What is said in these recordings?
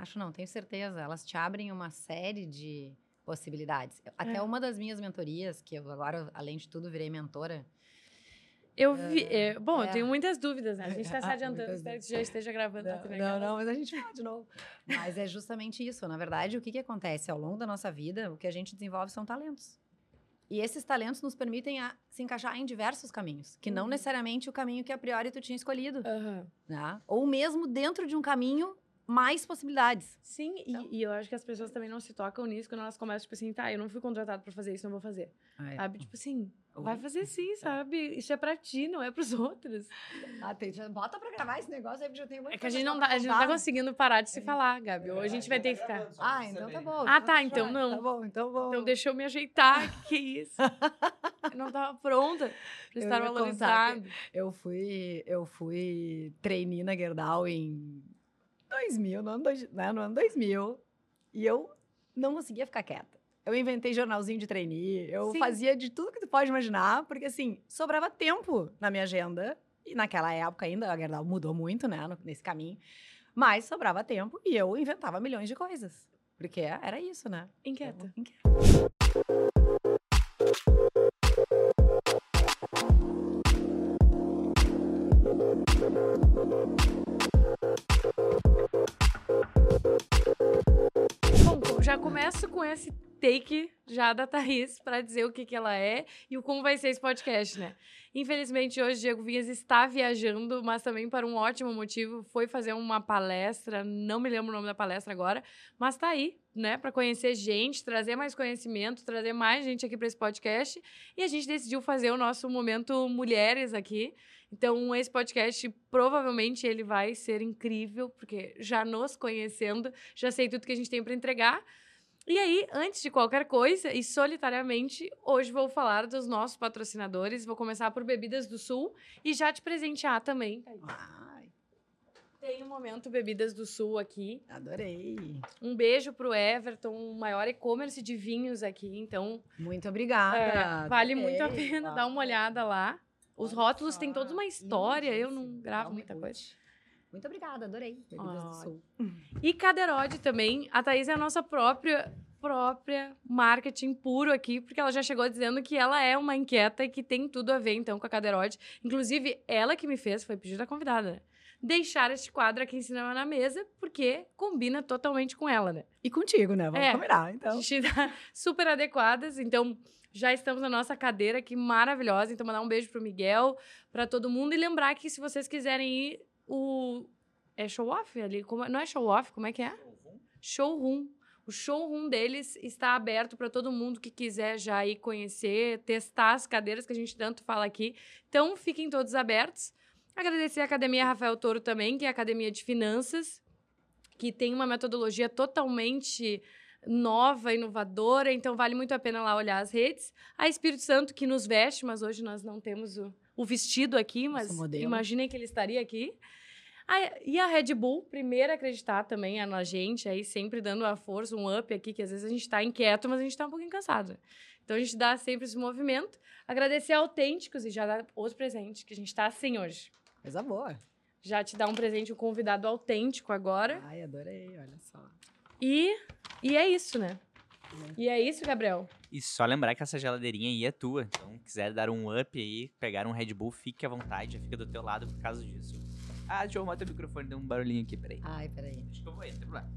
Acho não, tenho certeza. Elas te abrem uma série de possibilidades. Até É. uma das minhas mentorias, que eu agora, além de tudo, virei mentora. Eu vi. é, bom, é. eu tenho muitas dúvidas, né? A gente está se Ah, adiantando, espero que já esteja gravando. Não, também não, aquelas. não, mas a gente fala de novo. Mas é justamente isso. Na verdade, o que, que acontece? Ao longo da nossa vida, o que a gente desenvolve são talentos. E esses talentos nos permitem a- se encaixar em diversos caminhos, que não Uhum. necessariamente o caminho que a priori tu tinha escolhido. Aham. né? Ou mesmo dentro de um caminho, mais possibilidades. Sim, e- Então- e, eu acho que as pessoas também não se tocam nisso quando elas começam, tipo assim, tá, eu não fui contratado pra fazer isso, não vou fazer. Sabe? Tipo assim, vai fazer sim, sabe? Isso é pra ti, não é pros outros. Ah, tem, já bota pra gravar esse negócio aí, porque eu tenho muito É que a gente não tá, a gente não tá conseguindo parar de se falar, Gabi. Ou a gente vai ter que ficar. Ah, então tá bom. Ah, tá, então vai. não. Tá bom, então vou. Então deixa eu me ajeitar, que que é isso? Eu não tava pronta pra estar valorizado. Eu fui, eu fui trainee na Gerdau em 2000, no ano, dois, né, no ano 2000, e eu não conseguia ficar quieta. Eu inventei jornalzinho de trainee, eu Sim. fazia de tudo que tu pode imaginar, porque assim, sobrava tempo na minha agenda, e naquela época ainda, a Gerdau mudou muito, né, nesse caminho, mas sobrava tempo e eu inventava milhões de coisas, porque era isso, né? Inquieta. Bom, já começo com esse take já da Thaís para dizer o que, que ela é e o como vai ser esse podcast, né? Infelizmente, hoje, Diego Vinhas está viajando, mas também para um ótimo motivo. Foi fazer uma palestra, não me lembro o nome da palestra agora, mas tá aí, né, para conhecer gente, trazer mais conhecimento, trazer mais gente aqui para esse podcast. E a gente decidiu fazer o nosso momento mulheres aqui. Então, esse podcast provavelmente ele vai ser incrível, porque já nos conhecendo, já sei tudo que a gente tem para entregar. E aí, antes de qualquer coisa, e solitariamente, hoje vou falar dos nossos patrocinadores. Vou começar por Bebidas do Sul e já te presentear também. Ai, Tem o momento Bebidas do Sul aqui. adorei. Um beijo pro Everton, o maior e-commerce de vinhos aqui. Então, Muito obrigada. é, vale adorei. muito a pena dar uma olhada lá. Os Olha rótulos têm toda uma história. Eu não gravo muita cut. coisa. Muito obrigada, adorei. Bebidas do. Sul. E Caderode também. A Thaís é a nossa própria própria marketing puro aqui, porque ela já chegou dizendo que ela é uma inquieta e que tem tudo a ver, então, com a Caderode. Inclusive, ela que me fez, foi pedido da convidada, né? Deixar este quadro aqui em cima na mesa, porque combina totalmente com ela, né? E contigo, né? Vamos É. combinar, A então. gente tá super adequadas, então já estamos na nossa cadeira aqui maravilhosa. Então, mandar um beijo pro Miguel, para todo mundo. E lembrar que se vocês quiserem ir, o. É show off ali? Como é- Não é show off, como é que é? Showroom. O showroom deles está aberto para todo mundo que quiser já ir conhecer, testar as cadeiras que a gente tanto fala aqui. Então, fiquem todos abertos. Agradecer a Academia Rafael Toro também, que é a Academia de Finanças, que tem uma metodologia totalmente nova, inovadora, então vale muito a pena lá olhar as redes. A Espírito Santo, que nos veste, mas hoje nós não temos o, o vestido aqui, mas imaginem que ele estaria aqui. A- e a Red Bull, primeiro a acreditar também na gente, aí sempre dando a força, um up aqui, que às vezes a gente está inquieto, mas a gente está um pouquinho cansado. Então a gente dá sempre esse movimento. Agradecer a Autênticos e já dar os presentes, que a gente está assim hoje. Coisa boa. Já te dá um presente, um convidado autêntico agora. Ai, adorei, olha só. E, e é isso, né? E é isso, Gabriel. E só lembrar que essa geladeirinha aí é tua. Então, quiser dar um up aí, pegar um Red Bull, fique à vontade, já fica do teu lado por causa disso. Ah, deixa eu arrumar teu microfone, deu um barulhinho aqui, peraí. Ai, peraí. Acho que eu vou aí, não tem problema.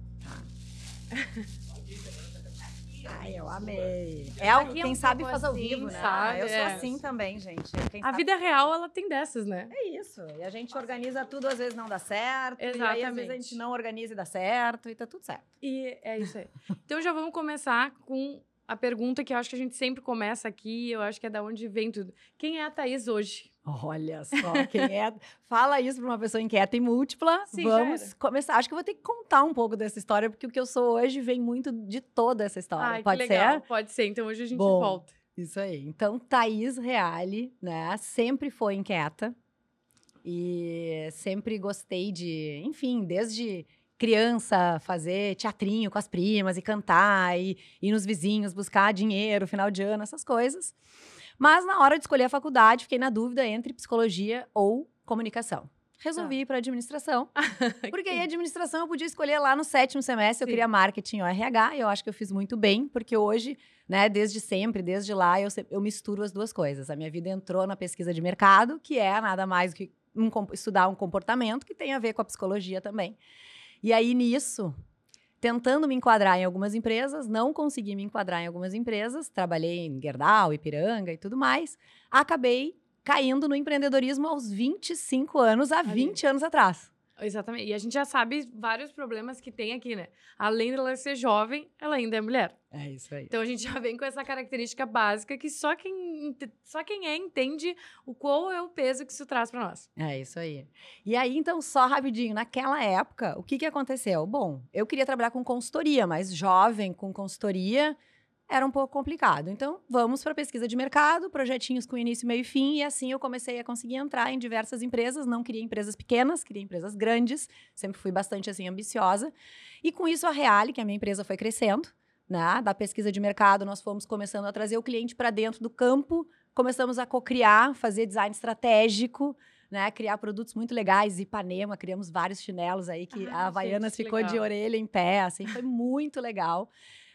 Ai, eu amei. É algo, é quem um sabe faz ao assim, vivo, né? sabe? Eu sou É. assim também, gente. Quem A sabe- vida real, ela tem dessas, né? É isso. E a gente organiza tudo, às vezes não dá certo. E aí, às vezes, a Exatamente. gente não organiza e dá certo, e tá tudo certo. E é isso aí. Então já vamos começar com a pergunta que eu acho que a gente sempre começa aqui, eu acho que é da onde vem tudo. Quem é a Thaís hoje? Olha só, quem é. Fala isso pra uma pessoa inquieta e múltipla. Sim, Vamos começar. Acho que eu vou ter que contar um pouco dessa história, porque o que eu sou hoje vem muito de toda essa história. Ai, Pode ser? Pode ser. Então hoje a gente Bom. volta. Isso aí. Então, Thaís Reale, né? Sempre foi inquieta. E sempre gostei de, enfim, desde criança, fazer teatrinho com as primas e cantar, e ir nos vizinhos buscar dinheiro, final de ano, essas coisas. Mas na hora de escolher a faculdade, fiquei na dúvida entre psicologia ou comunicação. resolvi ir para administração. Porque aí a administração eu podia escolher lá no sétimo semestre, eu Sim. queria marketing ou RH, e eu acho que eu fiz muito bem, porque hoje, né, desde sempre, desde lá, eu, eu misturo as duas coisas. A minha vida entrou na pesquisa de mercado, que é nada mais do que um estudar um comportamento que tem a ver com a psicologia também. E aí, nisso, tentando me enquadrar em algumas empresas, não consegui me enquadrar em algumas empresas, trabalhei em Gerdau, Ipiranga e tudo mais, acabei caindo no empreendedorismo aos 25 anos, há Ali. 20 anos atrás. Exatamente. E a gente já sabe vários problemas que tem aqui, né? Além dela ser jovem, ela ainda é mulher. É isso aí. Então a gente já vem com essa característica básica que só quem, só quem é entende o qual é o peso que isso traz para nós. É isso aí. E aí, então, só rapidinho, naquela época, o que, que aconteceu? Bom, eu queria trabalhar com consultoria, mas jovem com consultoria era um pouco complicado. Então, vamos para pesquisa de mercado, projetinhos com início, meio e fim, e assim eu comecei a conseguir entrar em diversas empresas. Não queria empresas pequenas, queria empresas grandes, sempre fui bastante assim ambiciosa. E com isso, a Reale, que é a minha empresa, foi crescendo. Né? Da pesquisa de mercado, nós fomos começando a trazer o cliente para dentro do campo, começamos a co-criar, fazer design estratégico, né, criar produtos muito legais, Ipanema, criamos vários chinelos aí que Ah, a Havaianas gente, que ficou de legal. orelha em pé, assim, foi muito legal.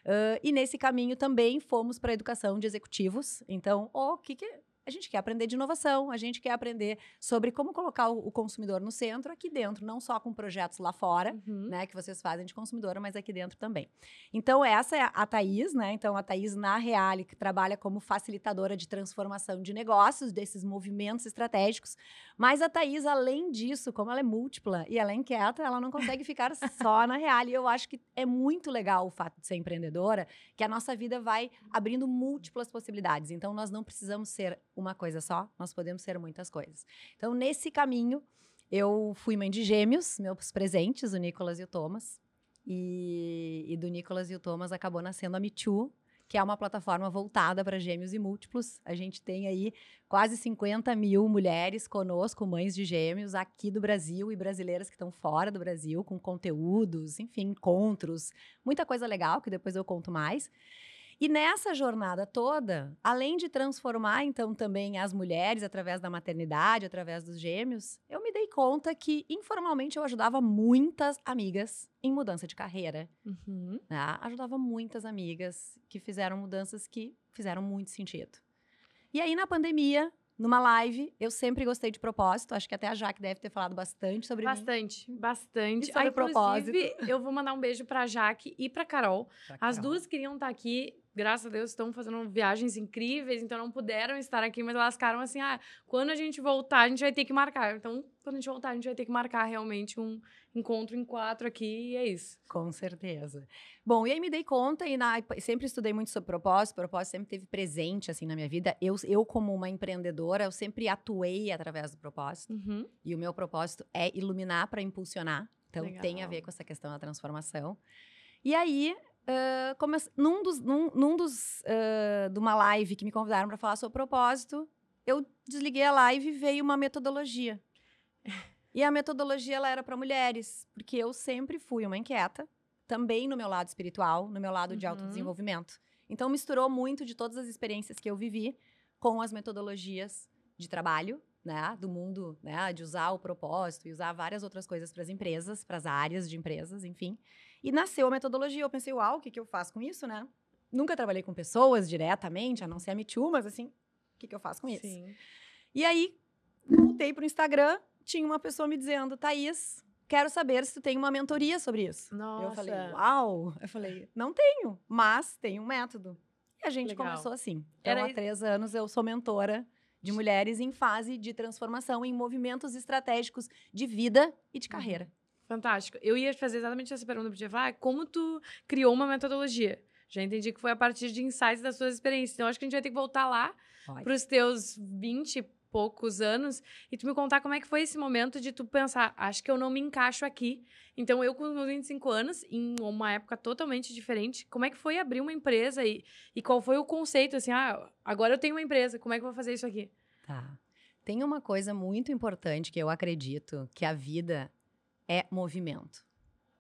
Ah, e nesse caminho também fomos para a educação de executivos. Então, o que, que a gente quer aprender de inovação, a gente quer aprender sobre como colocar o, o consumidor no centro aqui dentro, não só com projetos lá fora, Uhum. né, que vocês fazem de consumidora, mas aqui dentro também. Então, essa é a Thaís, né? Então, a Thaís na Reale, que trabalha como facilitadora de transformação de negócios, desses movimentos estratégicos. Mas a Thaís, além disso, como ela é múltipla e ela é inquieta, ela não consegue ficar só na Reale. E eu acho que é muito legal o fato de ser empreendedora, que a nossa vida vai abrindo múltiplas possibilidades. Então, nós não precisamos ser uma coisa só, nós podemos ser muitas coisas. Então, nesse caminho, eu fui mãe de gêmeos, meus presentes, o Nicolas e o Thomas. E, e do Nicolas e o Thomas acabou nascendo a Too, que é uma plataforma voltada para gêmeos e múltiplos. A gente tem aí quase 50 mil mulheres conosco, mães de gêmeos, aqui do Brasil e brasileiras que estão fora do Brasil, com conteúdos, enfim, encontros, muita coisa legal que depois eu conto mais. E nessa jornada toda, além de transformar então também as mulheres através da maternidade, através dos gêmeos, eu me dei conta que informalmente eu ajudava muitas amigas em mudança de carreira. Uhum. né? Ajudava muitas amigas que fizeram mudanças que fizeram muito sentido. E aí na pandemia, numa live, eu sempre gostei de propósito, acho que até a Jaque deve ter falado bastante sobre mim. Bastante, bastante. E sobre inclusive, eu vou mandar um beijo pra Jaque e pra Carol. Pra As Carol. duas queriam estar aqui, graças a Deus estão fazendo viagens incríveis, então não puderam estar aqui, mas elas ficaram assim: ah, quando a gente voltar, a gente vai ter que marcar. Então, quando a gente voltar, a gente vai ter que marcar realmente um encontro em quatro aqui, e é isso. Com certeza. Bom, e aí me dei conta e na- sempre estudei muito sobre propósito, propósito sempre teve presente assim na minha vida. Eu, eu como uma empreendedora, eu sempre atuei através do propósito. Uhum. E o meu propósito é iluminar para impulsionar. Então tem a Legal. ver com essa questão da transformação. E aí, num dos, num, num dos ah, de uma live que me convidaram para falar sobre propósito, eu desliguei a live e veio uma metodologia. E a metodologia ela era para mulheres, porque eu sempre fui uma inquieta, também no meu lado espiritual, no meu lado de Uhum. autodesenvolvimento. Então misturou muito de todas as experiências que eu vivi com as metodologias de trabalho, né, do mundo, né, de usar o propósito e usar várias outras coisas para as empresas, para as áreas de empresas, enfim. E nasceu a metodologia. Eu pensei, uau, o que, que eu faço com isso, né? Nunca trabalhei com pessoas diretamente, a não ser a Me Too, mas assim, o que, que eu faço com isso? Sim. E aí, voltei pro Instagram, tinha uma pessoa me dizendo, Thaís, quero saber se tu tem uma mentoria sobre isso. Nossa. Eu falei, uau! Eu falei, não tenho, mas tenho um método. E a gente Legal. começou assim. Então, Era há três anos eu sou mentora de mulheres em fase de transformação em movimentos estratégicos de vida e de carreira. Fantástico. Eu ia fazer exatamente essa pergunta pra você falar, como tu criou uma metodologia? Já entendi que foi a partir de insights das suas experiências. Então, acho que a gente vai ter que voltar lá para os teus 20 e poucos anos e tu me contar como é que foi esse momento de tu pensar, acho que eu não me encaixo aqui. Então, eu com os meus 25 anos, em uma época totalmente diferente, como é que foi abrir uma empresa e, e qual foi o conceito, assim, ah, agora eu tenho uma empresa, como é que eu vou fazer isso aqui? Tá. Tem uma coisa muito importante que eu acredito que a vida é movimento.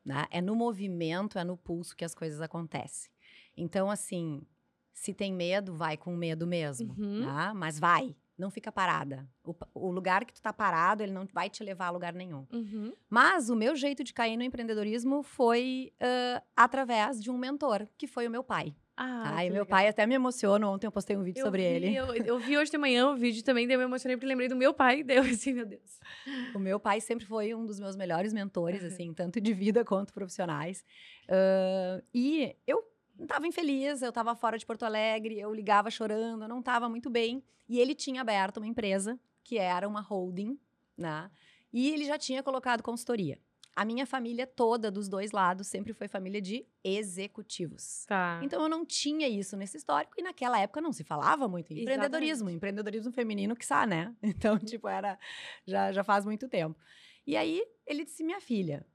Né? É no movimento, é no pulso que as coisas acontecem. Então, assim, se tem medo, vai com medo mesmo. Uhum. Tá? Mas vai. não fica parada. O, o lugar que tu tá parado, ele não vai te levar a lugar nenhum. Uhum. Mas o meu jeito de cair no empreendedorismo foi ãh, através de um mentor, que foi o meu pai. Ah, E meu legal. pai até me emociona. Ontem eu postei um vídeo Eu sobre vi, ele. Eu, eu vi hoje de manhã o vídeo também, daí eu me emocionei porque lembrei do meu pai, deu assim, meu Deus. O meu pai sempre foi um dos meus melhores mentores, Aham. assim, tanto de vida quanto profissionais. Ãh, e eu estava infeliz, eu estava fora de Porto Alegre, eu ligava chorando, eu não estava muito bem. E ele tinha aberto uma empresa que era uma holding, né? E ele já tinha colocado consultoria. A minha família toda, dos dois lados, sempre foi família de executivos. Tá. Então eu não tinha isso nesse histórico e naquela época não se falava muito em empreendedorismo, empreendedorismo feminino que sabe, né? Então, tipo, era já, já faz muito tempo. E aí ele disse: "Minha filha,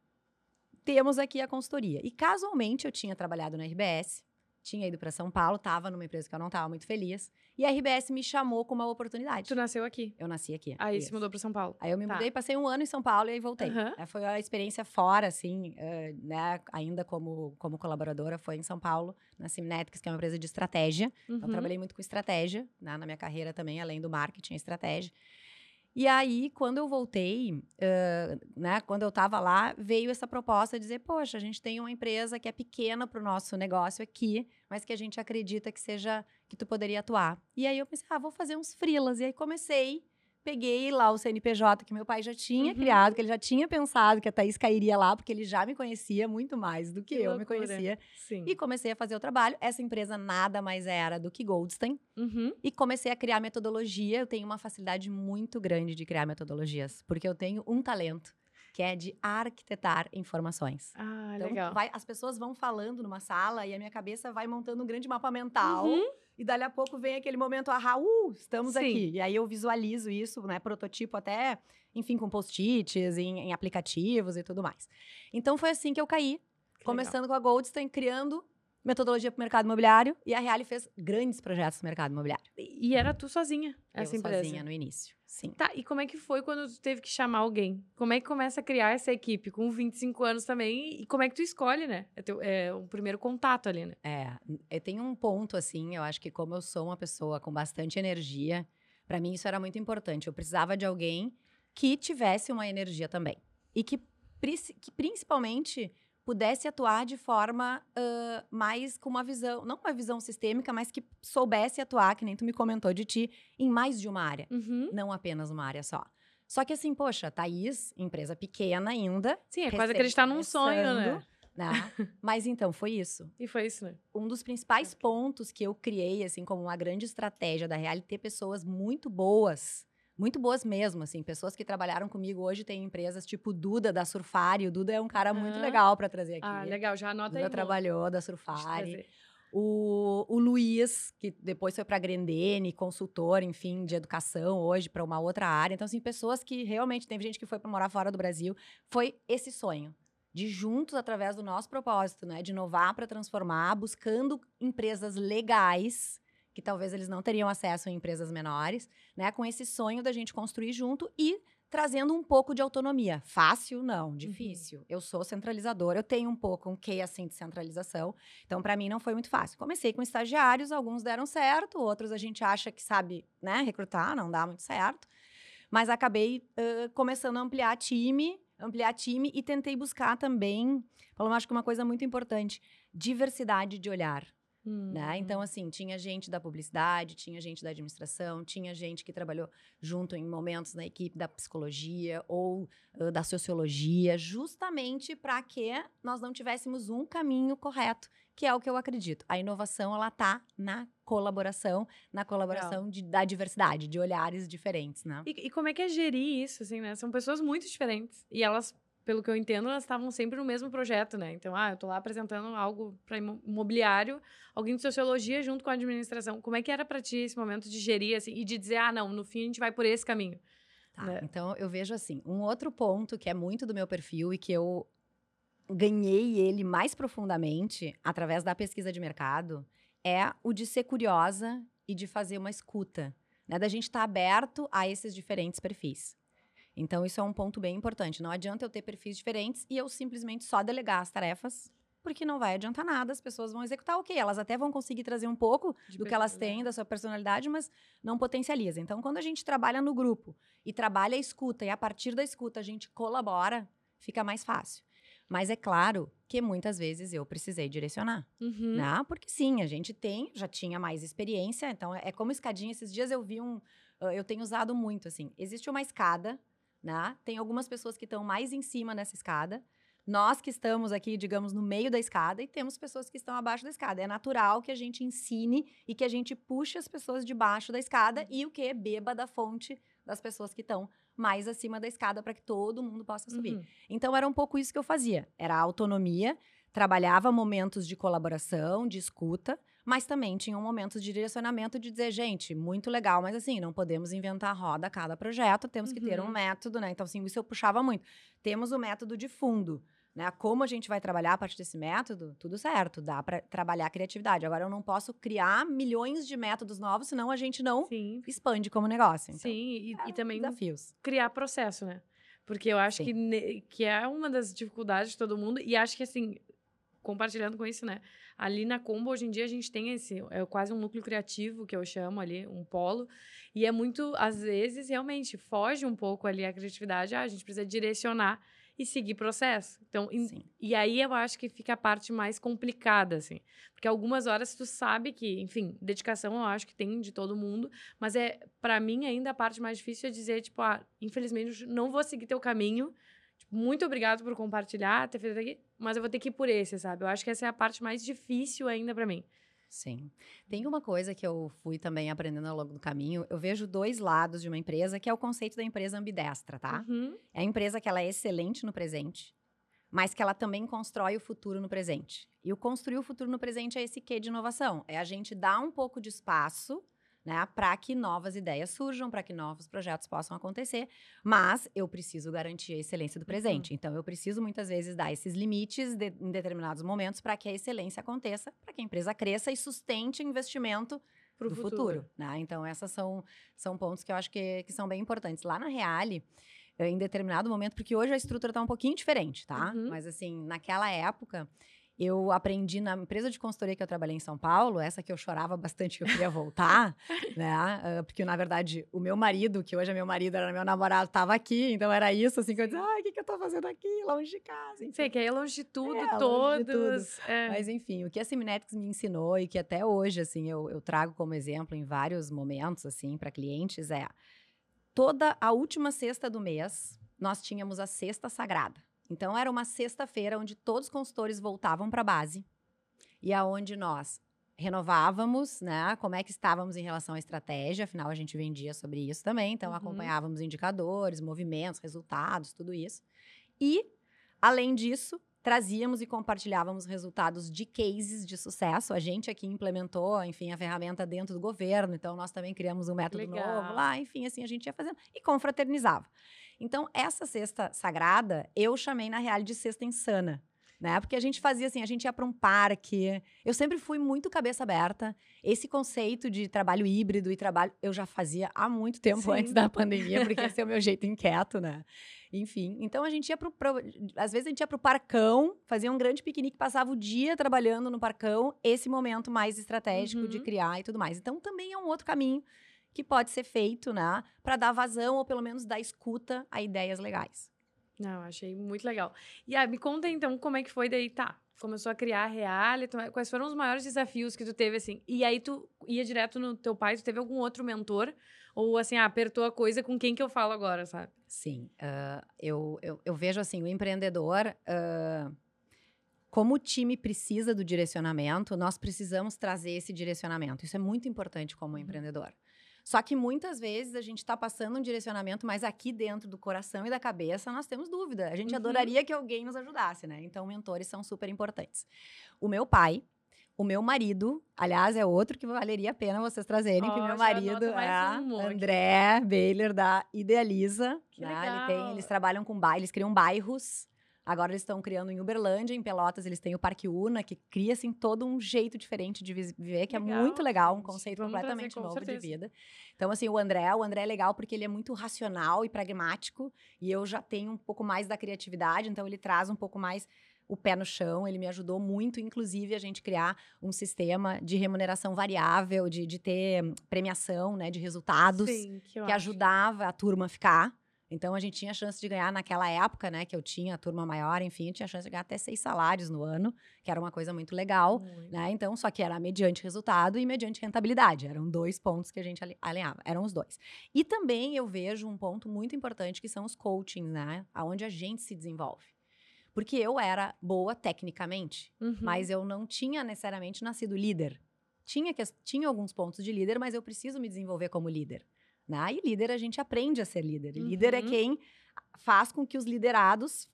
temos aqui a consultoria". E casualmente eu tinha trabalhado na RBS, tinha ido para São Paulo, estava numa empresa que eu não estava muito feliz, e a RBS me chamou com uma oportunidade. Tu nasceu aqui. Eu nasci aqui. Aí isso. se mudou pra São Paulo. Aí eu me Tá. mudei, passei um ano em São Paulo e aí voltei. Eh, Foi a experiência fora, assim, eh, né? Ainda como, como colaboradora, foi em São Paulo, na Simnetics, que é uma empresa de estratégia. Então, Uhum. eu trabalhei muito com estratégia né, na minha carreira também, além do marketing, estratégia. E aí, quando eu voltei, eh, né, quando eu estava lá, veio essa proposta de dizer, poxa, a gente tem uma empresa que é pequena para o nosso negócio aqui, mas que a gente acredita que seja, que tu poderia atuar. E aí eu pensei, ah, vou fazer uns freelas. E aí comecei, peguei lá o CNPJ que meu pai já tinha Uhum. criado, que ele já tinha pensado que a Thaís cairia lá, porque ele já me conhecia muito mais do que, Que eu me loucura. conhecia. Sim. E comecei a fazer o trabalho. Essa empresa nada mais era do que Goldstein. Uhum. E comecei a criar metodologia. Eu tenho uma facilidade muito grande de criar metodologias, porque eu tenho um talento, que é de arquitetar informações. Ah, Então, legal. vai- as pessoas vão falando numa sala e a minha cabeça vai montando um grande mapa mental. Uhum. E dali a pouco vem aquele momento, ah, uh, estamos Sim. aqui. E aí eu visualizo isso, né? Prototipo até, enfim, com post-its, em, em aplicativos e tudo mais. Então foi assim que eu caí, Que começando com a Goldstein, criando metodologia para o mercado imobiliário. E a Reale fez grandes projetos no mercado imobiliário. legal. E era tu sozinha, essa eu empresa. sozinha no início. Sim. Tá, e como é que foi quando tu teve que chamar alguém? Como é que começa a criar essa equipe com 25 anos também? E como é que tu escolhe, né? É, teu, é o primeiro contato ali, né? É, eu tenho um ponto assim, eu acho que como eu sou uma pessoa com bastante energia, para mim isso era muito importante. Eu precisava de alguém que tivesse uma energia também e que, que principalmente pudesse atuar de forma ãh, mais com uma visão, não uma visão sistêmica, mas que soubesse atuar, que nem tu me comentou de ti, em mais de uma área, Uhum. não apenas uma área só. Só que assim, poxa, Thaís, empresa pequena ainda, Sim, é quase acreditar num sonho, né? né? Mas então, foi isso E foi isso, né? um dos principais pontos que eu criei, assim, como uma grande estratégia da Real, é ter pessoas muito boas, muito boas mesmo, assim, pessoas que trabalharam comigo hoje têm empresas tipo Duda da Surfari, o Duda é um cara muito Aham. legal para trazer aqui. Ah, legal, já anota Duda aí. trabalhou da Surfari. O, o Luiz, que depois foi para a Grendene, consultor, enfim, de educação hoje para uma outra área. Então, assim, pessoas que realmente teve gente que foi para morar fora do Brasil. Foi esse sonho de juntos, através do nosso propósito, né, de inovar para transformar, buscando empresas legais que talvez eles não teriam acesso em empresas menores, né, com esse sonho da gente construir junto e trazendo um pouco de autonomia. Fácil? Não, difícil. Eu sou centralizadora, eu tenho um pouco um quê assim de centralização. Então, para mim, não foi muito fácil. Comecei com estagiários, alguns deram certo, outros a gente acha que sabe, né, recrutar, não dá muito certo. Mas acabei ãh, começando a ampliar time, ampliar time e tentei buscar também, Paulo, eu acho que uma coisa muito importante, diversidade de olhar. Hum, Né? Então, assim, tinha gente da publicidade, tinha gente da administração, tinha gente que trabalhou junto em momentos na equipe da psicologia ou ãh, da sociologia, justamente para que nós não tivéssemos um caminho correto, que é o que eu acredito. A inovação, ela tá na colaboração, na colaboração de- da diversidade, de olhares diferentes, né? E, e como é que é gerir isso, assim, né? São pessoas muito diferentes. E elas, pelo que eu entendo, elas estavam sempre no mesmo projeto, né? Então, ah, eu tô lá apresentando algo para imobiliário, alguém de sociologia junto com a administração. Como é que era para ti esse momento de gerir, assim, e de dizer, ah, não, no fim a gente vai por esse caminho? Tá, né? Então eu vejo assim, um outro ponto que é muito do meu perfil e que eu ganhei ele mais profundamente através da pesquisa de mercado é o de ser curiosa e de fazer uma escuta, né? Da gente estar aberto a esses diferentes perfis. Então isso é um ponto bem importante. Não adianta eu ter perfis diferentes e eu simplesmente só delegar as tarefas porque não vai adiantar nada, as pessoas vão executar ok. Elas até vão conseguir trazer um pouco De do que elas têm, da sua personalidade, mas não potencializa. Então, quando a gente trabalha no grupo e trabalha a escuta, e a partir da escuta a gente colabora, fica mais fácil. Mas é claro que muitas vezes eu precisei direcionar, Uhum. né? Porque sim, a gente tem, já tinha mais experiência, então é é como escadinha. Esses dias eu vi um, ah, eu tenho usado muito assim. Existe uma escada, né? Tem algumas pessoas que estão mais em cima nessa escada. Nós que estamos aqui, digamos, no meio da escada, e temos pessoas que estão abaixo da escada. É natural que a gente ensine e que a gente puxe as pessoas de baixo da escada e o que? Beba da fonte das pessoas que estão mais acima da escada para que todo mundo possa subir. Uhum. Então era um pouco isso que eu fazia. Era autonomia, trabalhava momentos de colaboração, de escuta, mas também tinha um momento de direcionamento de dizer, gente, muito legal, mas assim, não podemos inventar a roda a cada projeto, temos que ter um Uhum. método, né? Então, assim, isso eu puxava muito. Temos o método de fundo. Né? Como a gente vai trabalhar a partir desse método, tudo certo, dá para trabalhar a criatividade. Agora, eu não posso criar milhões de métodos novos, senão a gente não Sim. expande como negócio. Então, Sim, e, e também desafios. criar processo, né? Porque eu acho Sim. que, que é uma das dificuldades de todo mundo. E acho que, assim, compartilhando com isso, né? Ali na Combo, hoje em dia, a gente tem esse... É quase um núcleo criativo, que eu chamo ali, um polo. E é muito, às vezes, realmente, foge um pouco ali a criatividade. Ah, a gente precisa direcionar e seguir processo. Então, em- e aí eu acho que fica a parte mais complicada, assim. Porque algumas horas tu sabe que, enfim, dedicação eu acho que tem de todo mundo, mas é, para mim, ainda a parte mais difícil é dizer, tipo, ah, infelizmente não vou seguir teu caminho. Tipo, muito obrigado por compartilhar, ter feito aqui, mas eu vou ter que ir por esse, sabe? Eu acho que essa é a parte mais difícil ainda para mim. Sim. Tem uma coisa que eu fui também aprendendo ao longo do caminho. Eu vejo dois lados de uma empresa, que é o conceito da empresa ambidestra, tá? Uhum. É a empresa que ela é excelente no presente, mas que ela também constrói o futuro no presente. E o construir o futuro no presente é esse quê de inovação. É a gente dar um pouco de espaço, né, para que novas ideias surjam, para que novos projetos possam acontecer, mas eu preciso garantir a excelência do presente. Então eu preciso muitas vezes dar esses limites de- em determinados momentos para que a excelência aconteça, para que a empresa cresça e sustente o investimento Pro do futuro. futuro. né? Então, essas são, são pontos que eu acho que, que são bem importantes. Lá na Reale, eh, em determinado momento, porque hoje a estrutura está um pouquinho diferente, tá? Uhum. Mas, assim, naquela época, eu aprendi na empresa de consultoria que eu trabalhei em São Paulo, essa que eu chorava bastante que eu queria voltar, né? ah, Porque, na verdade, o meu marido, que hoje é meu marido, era meu namorado, estava aqui, então era isso, assim, que eu dizia, ai, o que, que eu tô fazendo aqui, longe de casa? enfim. Sei que é longe de tudo, É, longe de todos. é. Mas enfim, o que a Seminetics me ensinou e que até hoje, assim, eu, eu trago como exemplo em vários momentos, assim, para clientes é toda a última sexta do mês nós tínhamos a sexta sagrada. Então era uma sexta-feira onde todos os consultores voltavam para a base e aonde nós renovávamos, né, como é que estávamos em relação à estratégia, afinal a gente vendia sobre isso também, então Uhum. acompanhávamos indicadores, movimentos, resultados, tudo isso. E além disso, trazíamos e compartilhávamos resultados de cases de sucesso. A gente aqui implementou, enfim, a ferramenta dentro do governo, então nós também criamos um método Legal. novo lá, enfim, assim a gente ia fazendo e confraternizava. Então, essa cesta sagrada, eu chamei na realidade de cesta insana. Né? Porque a gente fazia assim, a gente ia para um parque. Eu sempre fui muito cabeça aberta. Esse conceito de trabalho híbrido e trabalho eu já fazia há muito tempo Sim. antes da pandemia, porque esse é o meu jeito inquieto, né? Enfim, então a gente ia pro, pro- às vezes a gente ia pro parcão, fazia um grande piquenique, passava o dia trabalhando no parcão, esse momento mais estratégico de Uhum. criar e tudo mais. Então também é um outro caminho que pode ser feito, né, para dar vazão ou pelo menos dar escuta a ideias legais. Não, achei muito legal. E ah, me conta então como é que foi daí, tá? Começou a criar a reality, quais foram os maiores desafios que tu teve, assim? E aí tu ia direto no teu pai, tu teve algum outro mentor? Ou assim, ah, apertou a coisa, com quem que eu falo agora, sabe? Sim, ah, eu, eu, eu vejo assim, o empreendedor, ah, como o time precisa do direcionamento, nós precisamos trazer esse direcionamento. Isso é muito importante como empreendedor. Só que muitas vezes a gente está passando um direcionamento, mas aqui dentro do coração e da cabeça nós temos dúvida. A gente Uhum. adoraria que alguém nos ajudasse, né? Então, mentores são super importantes. O meu pai, o meu marido, aliás, é outro que valeria a pena vocês trazerem, que Ó, meu marido é um. André Baylor da Idealiza. Que né? Ele tem, eles trabalham com bairros, eles criam bairros. Agora eles estão criando em Uberlândia, em Pelotas, eles têm o Parque Una, que cria assim todo um jeito diferente de viver, que Legal, é muito legal, um conceito Vamos trazer, completamente com novo certeza. de vida. Então assim, o André, o André é legal porque ele é muito racional e pragmático, e eu já tenho um pouco mais da criatividade, então ele traz um pouco mais o pé no chão, ele me ajudou muito, inclusive, a gente criar um sistema de remuneração variável, de, de ter premiação, né, de resultados, Sim, que, que ajudava a turma a ficar. Então, a gente tinha chance de ganhar naquela época, né, que eu tinha a turma maior, enfim, tinha chance de ganhar até seis salários no ano, que era uma coisa muito legal. Muito. Né? Então, só que era mediante resultado e mediante rentabilidade. Eram dois pontos que a gente ali- alinhava. Eram os dois. E também eu vejo um ponto muito importante que são os coachings, né? Aonde a gente se desenvolve. Porque eu era boa tecnicamente, Uhum. mas eu não tinha necessariamente nascido líder. Tinha, que, tinha alguns pontos de líder, mas eu preciso me desenvolver como líder. Né? E líder a gente aprende a ser líder. E Líder é Uhum. quem faz com que os liderados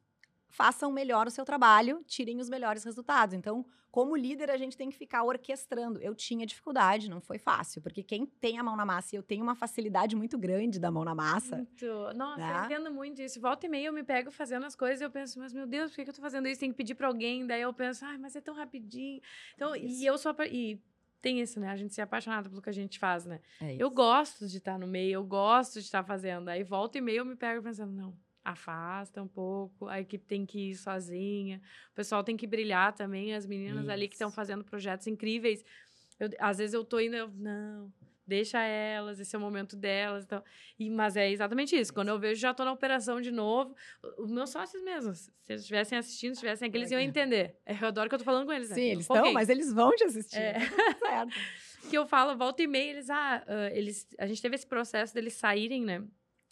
façam melhor o seu trabalho, tirem os melhores resultados. Então, como líder, a gente tem que ficar orquestrando. Eu tinha dificuldade, não foi fácil, porque quem tem a mão na massa, e eu tenho uma facilidade muito grande da mão na massa. Muito. Nossa, Né? eu entendo muito isso. Volta e meia eu me pego fazendo as coisas e eu penso, mas meu Deus, por que eu tô fazendo isso? Tem que pedir pra alguém. Daí eu penso, ai, mas é tão rapidinho. Então, Isso. e eu sou. E tem isso, né? A gente ser apaixonado pelo que a gente faz, né? É Eu gosto de estar no meio, eu gosto de estar fazendo. Aí volta e meia eu me pego pensando, não, afasta um pouco, a equipe tem que ir sozinha, o pessoal tem que brilhar também, as meninas ali que estão Isso. fazendo projetos incríveis. Eu- às vezes eu tô indo, eu, não, deixa elas, esse é o momento delas. Então, e, mas é exatamente isso. Quando eu vejo, já tô na operação de novo. Os meus sócios mesmos, se eles estivessem assistindo, se estivessem aqui, eles iam entender. Eu adoro que eu tô falando com eles, né? Sim, eles estão, mas eles vão te assistir. É. certo. que eu falo, volta e meia, eles, ah, ah, eles, a gente teve esse processo deles saírem, né,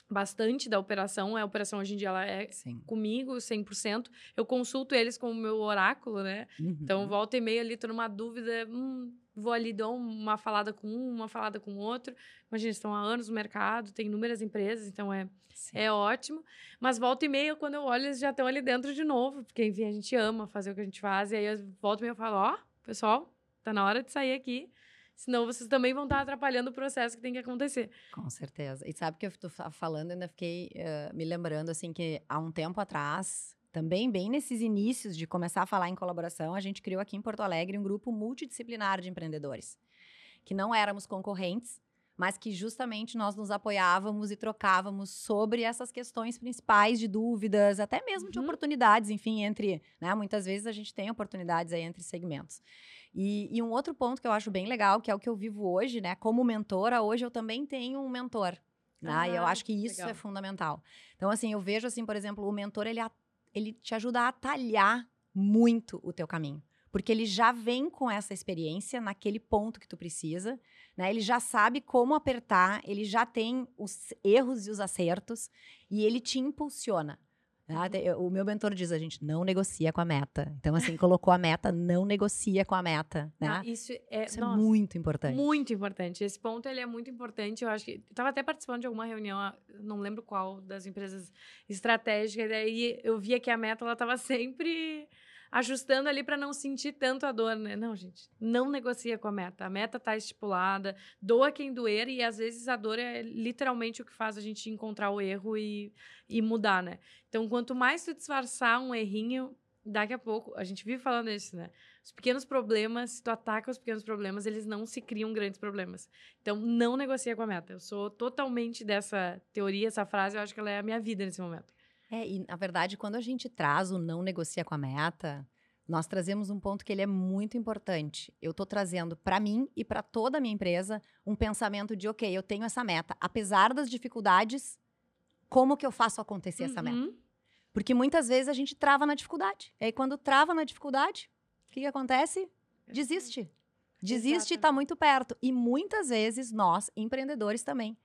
bastante da operação, a operação hoje em dia, ela é Sim. comigo, 100%, eu consulto eles como meu oráculo, né, então Uhum. volta e meia ali, tô numa dúvida, hum, vou ali, dou uma falada com um, uma falada com o outro, imagina, eles estão há anos no mercado, tem inúmeras empresas, então é, Sim. é ótimo, mas volta e meia, quando eu olho, eles já estão ali dentro de novo, porque, enfim, a gente ama fazer o que a gente faz, e aí eu volto e meia eu falo, ó, pessoal, tá na hora de sair aqui, senão vocês também vão estar atrapalhando o processo que tem que acontecer. Com certeza. E sabe que eu tô fa- falando, ainda fiquei eh, me lembrando, assim, que há um tempo atrás, também bem nesses inícios de começar a falar em colaboração, a gente criou aqui em Porto Alegre um grupo multidisciplinar de empreendedores, que não éramos concorrentes, mas que justamente nós nos apoiávamos e trocávamos sobre essas questões principais de dúvidas, até mesmo de Uhum. oportunidades, enfim, entre, né, muitas vezes a gente tem oportunidades aí entre segmentos. E, e um outro ponto que eu acho bem legal, que é o que eu vivo hoje, né? Como mentora, hoje eu também tenho um mentor. Né? e eu Ah, acho que isso legal. é fundamental. Então, assim, eu vejo, assim, por exemplo, o mentor, ele, ele te ajuda a atalhar muito o teu caminho. Porque ele já vem com essa experiência naquele ponto que tu precisa, né? Ele já sabe como apertar, ele já tem os erros e os acertos, e ele te impulsiona. Uhum. né? Te- O meu mentor diz, a gente não negocia com a meta. Então, assim, colocou a meta, não negocia com a meta, né? Ah, isso é, Isso nossa, é muito importante. Muito importante. Esse ponto ele é muito importante. Eu acho que eu tava até participando de alguma reunião, ah, não lembro qual das empresas estratégicas, e daí eu via que a meta ela tava sempre ajustando ali para não sentir tanto a dor, né? Não, gente, não negocia com a meta. A meta tá estipulada, doa quem doer e às vezes a dor é literalmente o que faz a gente encontrar o erro e, e mudar, né? Então, quanto mais tu disfarçar um errinho, daqui a pouco, a gente vive falando isso, né? Os pequenos problemas, se tu ataca os pequenos problemas, eles não se criam grandes problemas. Então, não negocia com a meta. Eu sou totalmente dessa teoria, essa frase, eu acho que ela é a minha vida nesse momento. É, e na verdade, quando a gente traz o não negocia com a meta, nós trazemos um ponto que ele é muito importante. Eu estou trazendo para mim e para toda a minha empresa um pensamento de, ok, eu tenho essa meta, apesar das dificuldades, como que eu faço acontecer essa meta? Uhum. Porque muitas vezes a gente trava na dificuldade. E aí, quando trava na dificuldade, o que, que acontece? Desiste. Desiste e está muito perto. E muitas vezes nós, empreendedores também,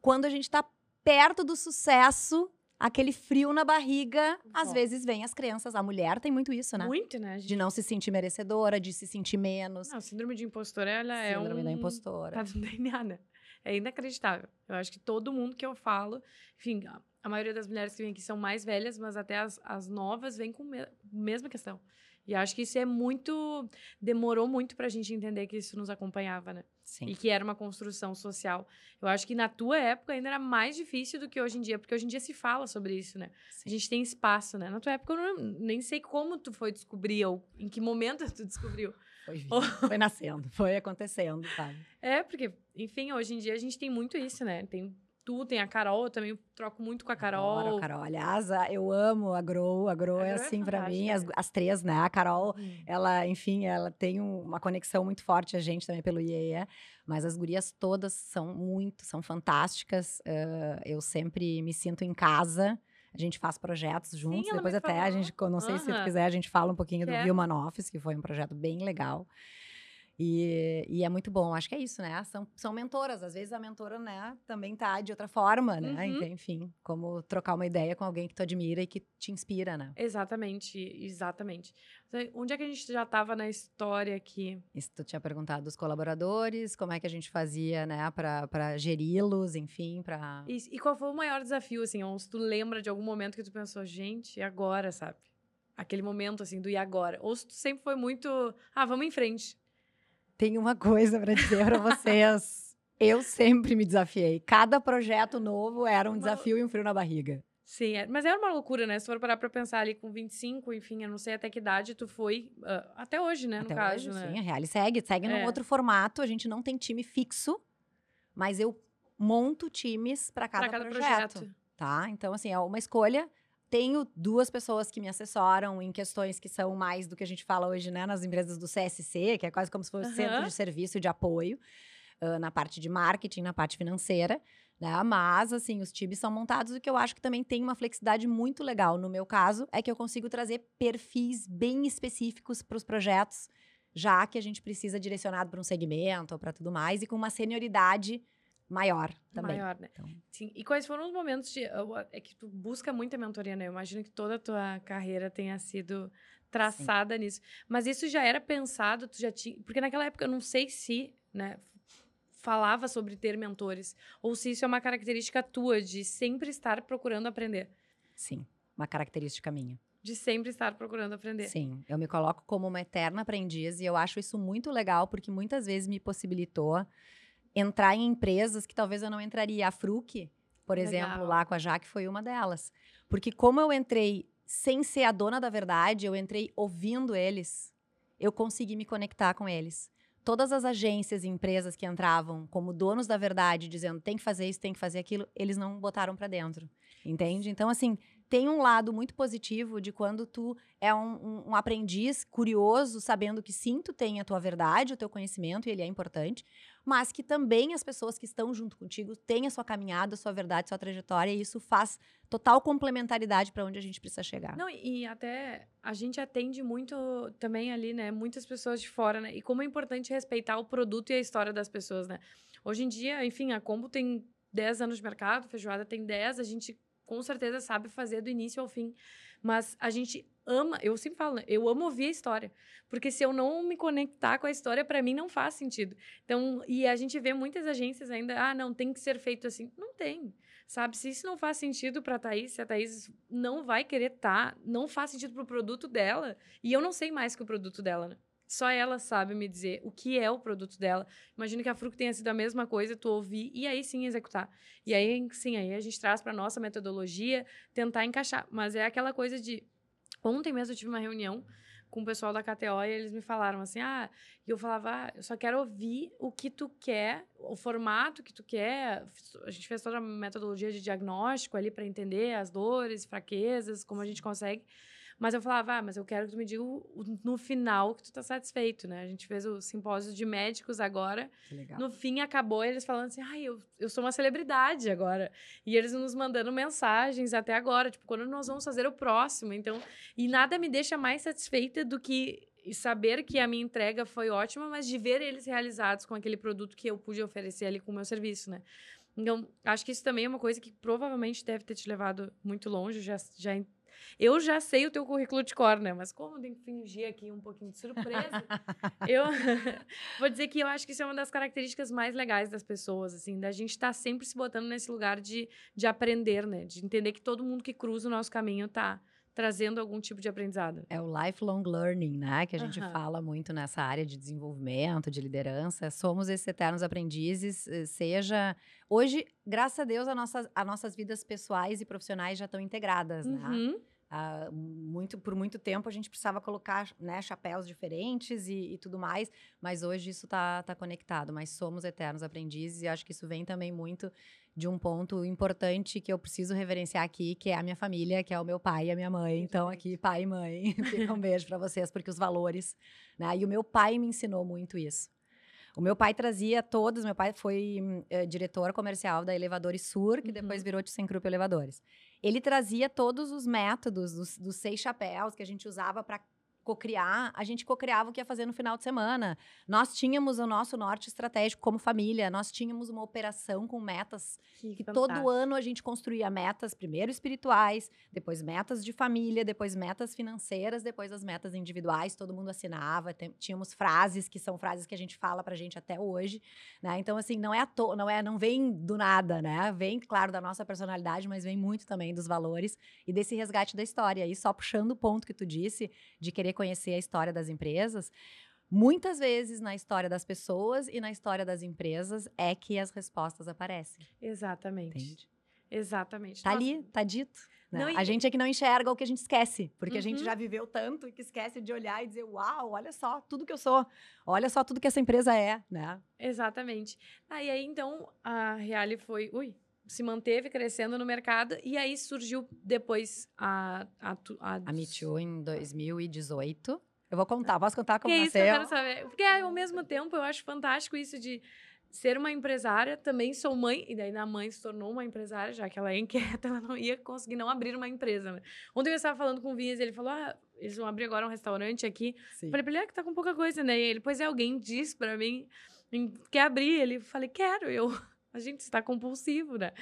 quando a gente está perto do sucesso, aquele frio na barriga, às Volta. vezes vem as crenças. A mulher tem muito isso, né? Muito, né? gente? De não se sentir merecedora, de se sentir menos. Não, síndrome de impostora, ela é um... Síndrome da impostora. Tá no DNA, né? É inacreditável. Eu acho que todo mundo que eu falo, enfim, a, maioria das mulheres que vêm aqui são mais velhas, mas até as, as novas vêm com a mesma questão. E acho que isso é muito. Demorou muito pra gente entender que isso nos acompanhava, né? Sim. E que era uma construção social. Eu acho que na tua época ainda era mais difícil do que hoje em dia, porque hoje em dia se fala sobre isso, né? sim. A gente tem espaço, né? Na tua época eu não- nem sei como tu foi descobrir ou em que momento tu descobriu. Foi, foi nascendo, foi acontecendo, sabe? É, porque, enfim, hoje em dia a gente tem muito isso, né? Tem tu, tem a Carol, eu também troco muito com a Carol. Adoro a Carol. Aliás, a- eu amo a Grow. A Grow A é é assim pra mim, as, as três, né? A Carol, Hum. ela, enfim, ela tem um- uma conexão muito forte, a gente também pelo IEE. Mas as gurias todas são muito, são fantásticas. eh, eu sempre me sinto em casa. A gente faz projetos juntos. ela Depois até a falou. gente, não sei se tu quiser, a gente fala um pouquinho do Quero. Human Office, que foi um projeto bem legal. E, e é muito bom, acho que é isso, né? São, são mentoras. Às vezes a mentora, né, também tá de outra forma, né? Uhum. Então, Enfim, como trocar uma ideia com alguém que tu admira e que te inspira, né? Exatamente, exatamente. Então, Onde é que a gente já tava na história aqui? Isso tu tinha perguntado dos colaboradores, como é que a gente fazia, né, pra geri-los, enfim, pra... E, e qual foi o maior desafio, assim? Ou se tu lembra de algum momento que tu pensou, gente, e agora, sabe? Aquele momento, assim, do e agora. Ou se tu sempre foi muito, ah, vamos em frente. Tem uma coisa pra dizer pra vocês. Eu sempre me desafiei. Cada projeto novo era um desafio e um frio na barriga. Sim, é- mas era uma loucura, né? Se for parar pra pensar ali com 25, enfim, eu não sei até que idade tu foi, ah, até hoje, né, Até no caso, hoje, né? sim, a Reale segue. Segue num É. outro formato. A gente não tem time fixo, mas eu monto times pra cada, Pra cada projeto, projeto. Tá? Então, assim, é uma escolha. Tenho duas pessoas que me assessoram em questões que são mais do que a gente fala hoje, né, nas empresas do CSC, que é quase como se fosse centro Aham. de serviço e de apoio, ah, na parte de marketing, na parte financeira. Né? Mas, assim, os times são montados, o que eu acho que também tem uma flexibilidade muito legal. No meu caso, é que eu consigo trazer perfis bem específicos para os projetos, já que a gente precisa direcionado para um segmento ou para tudo mais, e com uma senioridade maior também. Maior, né? Então. Sim. E quais foram os momentos de. É que tu busca muita mentoria, né? Eu imagino que toda a tua carreira tenha sido traçada nisso. Mas isso já era pensado, tu já tinha. Porque naquela época eu não sei se, né? Falava sobre ter mentores. Ou se isso é uma característica tua de sempre estar procurando aprender. Sim, uma característica minha. De sempre estar procurando aprender. Sim, eu me coloco como uma eterna aprendiz e eu acho isso muito legal porque muitas vezes me possibilitou entrar em empresas que talvez eu não entraria. A Fruc, por Legal. exemplo, lá com a Jaque foi uma delas. Porque como eu entrei sem ser a dona da verdade, eu entrei ouvindo eles, eu consegui me conectar com eles. Todas as agências e empresas que entravam como donos da verdade, dizendo tem que fazer isso, tem que fazer aquilo, eles não botaram pra dentro. Entende? Então, assim, tem um lado muito positivo de quando tu é um, um- um aprendiz curioso, sabendo que sim, tu tem a tua verdade, o teu conhecimento, e ele é importante, mas que também as pessoas que estão junto contigo têm a sua caminhada, a sua verdade, a sua trajetória, e isso faz total complementaridade para onde a gente precisa chegar. Não, e até a gente atende muito também ali, né? Muitas pessoas de fora, né? E como é importante respeitar o produto e a história das pessoas, né? Hoje em dia, enfim, a Combo tem 10 anos de mercado, Feijoada tem 10, a gente com certeza sabe fazer do início ao fim. Mas a gente ama, eu sempre falo, né? Eu amo ouvir a história. Porque se eu não me conectar com a história, para mim não faz sentido. Então, e a gente vê muitas agências ainda, ah, não, tem que ser feito assim. Não tem. Sabe, se isso não faz sentido pra Thaís, se a Thaís não vai querer estar, não faz sentido pro produto dela, e eu não sei mais que o produto dela, né? Só ela sabe me dizer o que é o produto dela. Imagino que a Fruc tenha sido a mesma coisa, tu ouvir e aí sim executar. E aí sim, aí a gente traz para nossa metodologia, tentar encaixar. Mas é aquela coisa de. Ontem mesmo eu tive uma reunião com o pessoal da KTO e eles me falaram assim: ah, e eu falava, ah, eu só quero ouvir o que tu quer, o formato que tu quer. A gente fez toda a metodologia de diagnóstico ali para entender as dores, fraquezas, como a gente consegue. Mas eu falava, ah, mas eu quero que tu me diga no final que tu tá satisfeito, né? A gente fez o simpósio de médicos agora. Que legal. No fim, acabou eles falando assim, ai, eu, eu sou uma celebridade agora. E eles nos mandando mensagens até agora, tipo, quando nós vamos fazer o próximo. Então, e nada me deixa mais satisfeita do que saber que a minha entrega foi ótima, mas de ver eles realizados com aquele produto que eu pude oferecer ali com o meu serviço, né? Então, acho que isso também é uma coisa que provavelmente deve ter te levado muito longe. Já, já, eu já sei o teu currículo de cor, né? Mas como eu tenho que fingir aqui um pouquinho de surpresa, eu vou dizer que eu acho que isso é uma das características mais legais das pessoas, assim, da gente estar sempre se botando nesse lugar de, de aprender, né? De entender que todo mundo que cruza o nosso caminho tá trazendo algum tipo de aprendizado. É o lifelong learning, né? Que a gente Aham. fala muito nessa área de desenvolvimento, de liderança. Somos esses eternos aprendizes, eh, seja. Hoje, graças a Deus, a nossas, as nossas vidas pessoais e profissionais já estão integradas, né? Uhum. Ah, muito, por muito tempo a gente precisava colocar né, chapéus diferentes e, e tudo mais, mas hoje isso está tá conectado. Mas somos eternos aprendizes e acho que isso vem também muito de um ponto importante que eu preciso reverenciar aqui, que é a minha família, que é o meu pai e a minha mãe. Então, aqui, pai e mãe, fica um beijo para vocês, porque os valores, né? E o meu pai me ensinou muito isso. O meu pai trazia todos, meu pai foi é, diretor comercial da Elevadores Sur, que uhum. depois virou ThyssenKrupp Elevadores. Ele trazia todos os métodos dos, dos seis chapéus que a gente usava para cocriar, a gente cocriava o que ia fazer no final de semana. Nós tínhamos o nosso norte estratégico como família, nós tínhamos uma operação com metas que, que todo ano a gente construía metas, primeiro espirituais, depois metas de família, depois metas financeiras, depois as metas individuais, todo mundo assinava, tínhamos frases que são frases que a gente fala pra gente até hoje, né? Então assim, não é à toa, não é, não vem do nada, né? Vem claro da nossa personalidade, mas vem muito também dos valores e desse resgate da história. E só puxando o ponto que tu disse de querer conhecer a história das empresas, muitas vezes na história das pessoas e na história das empresas é que as respostas aparecem. Exatamente. Entende? Exatamente. Tá Nossa. ali, tá dito. Né? Não. A gente é que não enxerga o que a gente esquece, porque uhum. a gente uhum. já viveu tanto e que esquece de olhar e dizer, uau, olha só tudo que eu sou, olha só tudo que essa empresa é, né? Exatamente. Ah, e aí, então, a Reale foi, ui, se manteve crescendo no mercado e aí surgiu depois a a, a, a Me Too em 2018. Eu vou contar, posso contar como que nasceu? Isso que eu quero saber. Porque ao mesmo tempo eu acho fantástico isso de ser uma empresária, também sou mãe, e daí a mãe se tornou uma empresária, já que ela é inquieta, ela não ia conseguir não abrir uma empresa. Né? Ontem eu estava falando com o Vinhas, ele falou: ah, eles vão abrir agora um restaurante aqui. Sim. Falei pra ele, é que tá com pouca coisa, né? E ele, pois é, alguém disse pra mim, quer abrir? Ele, falei, quero. Eu, a gente está compulsivo, né?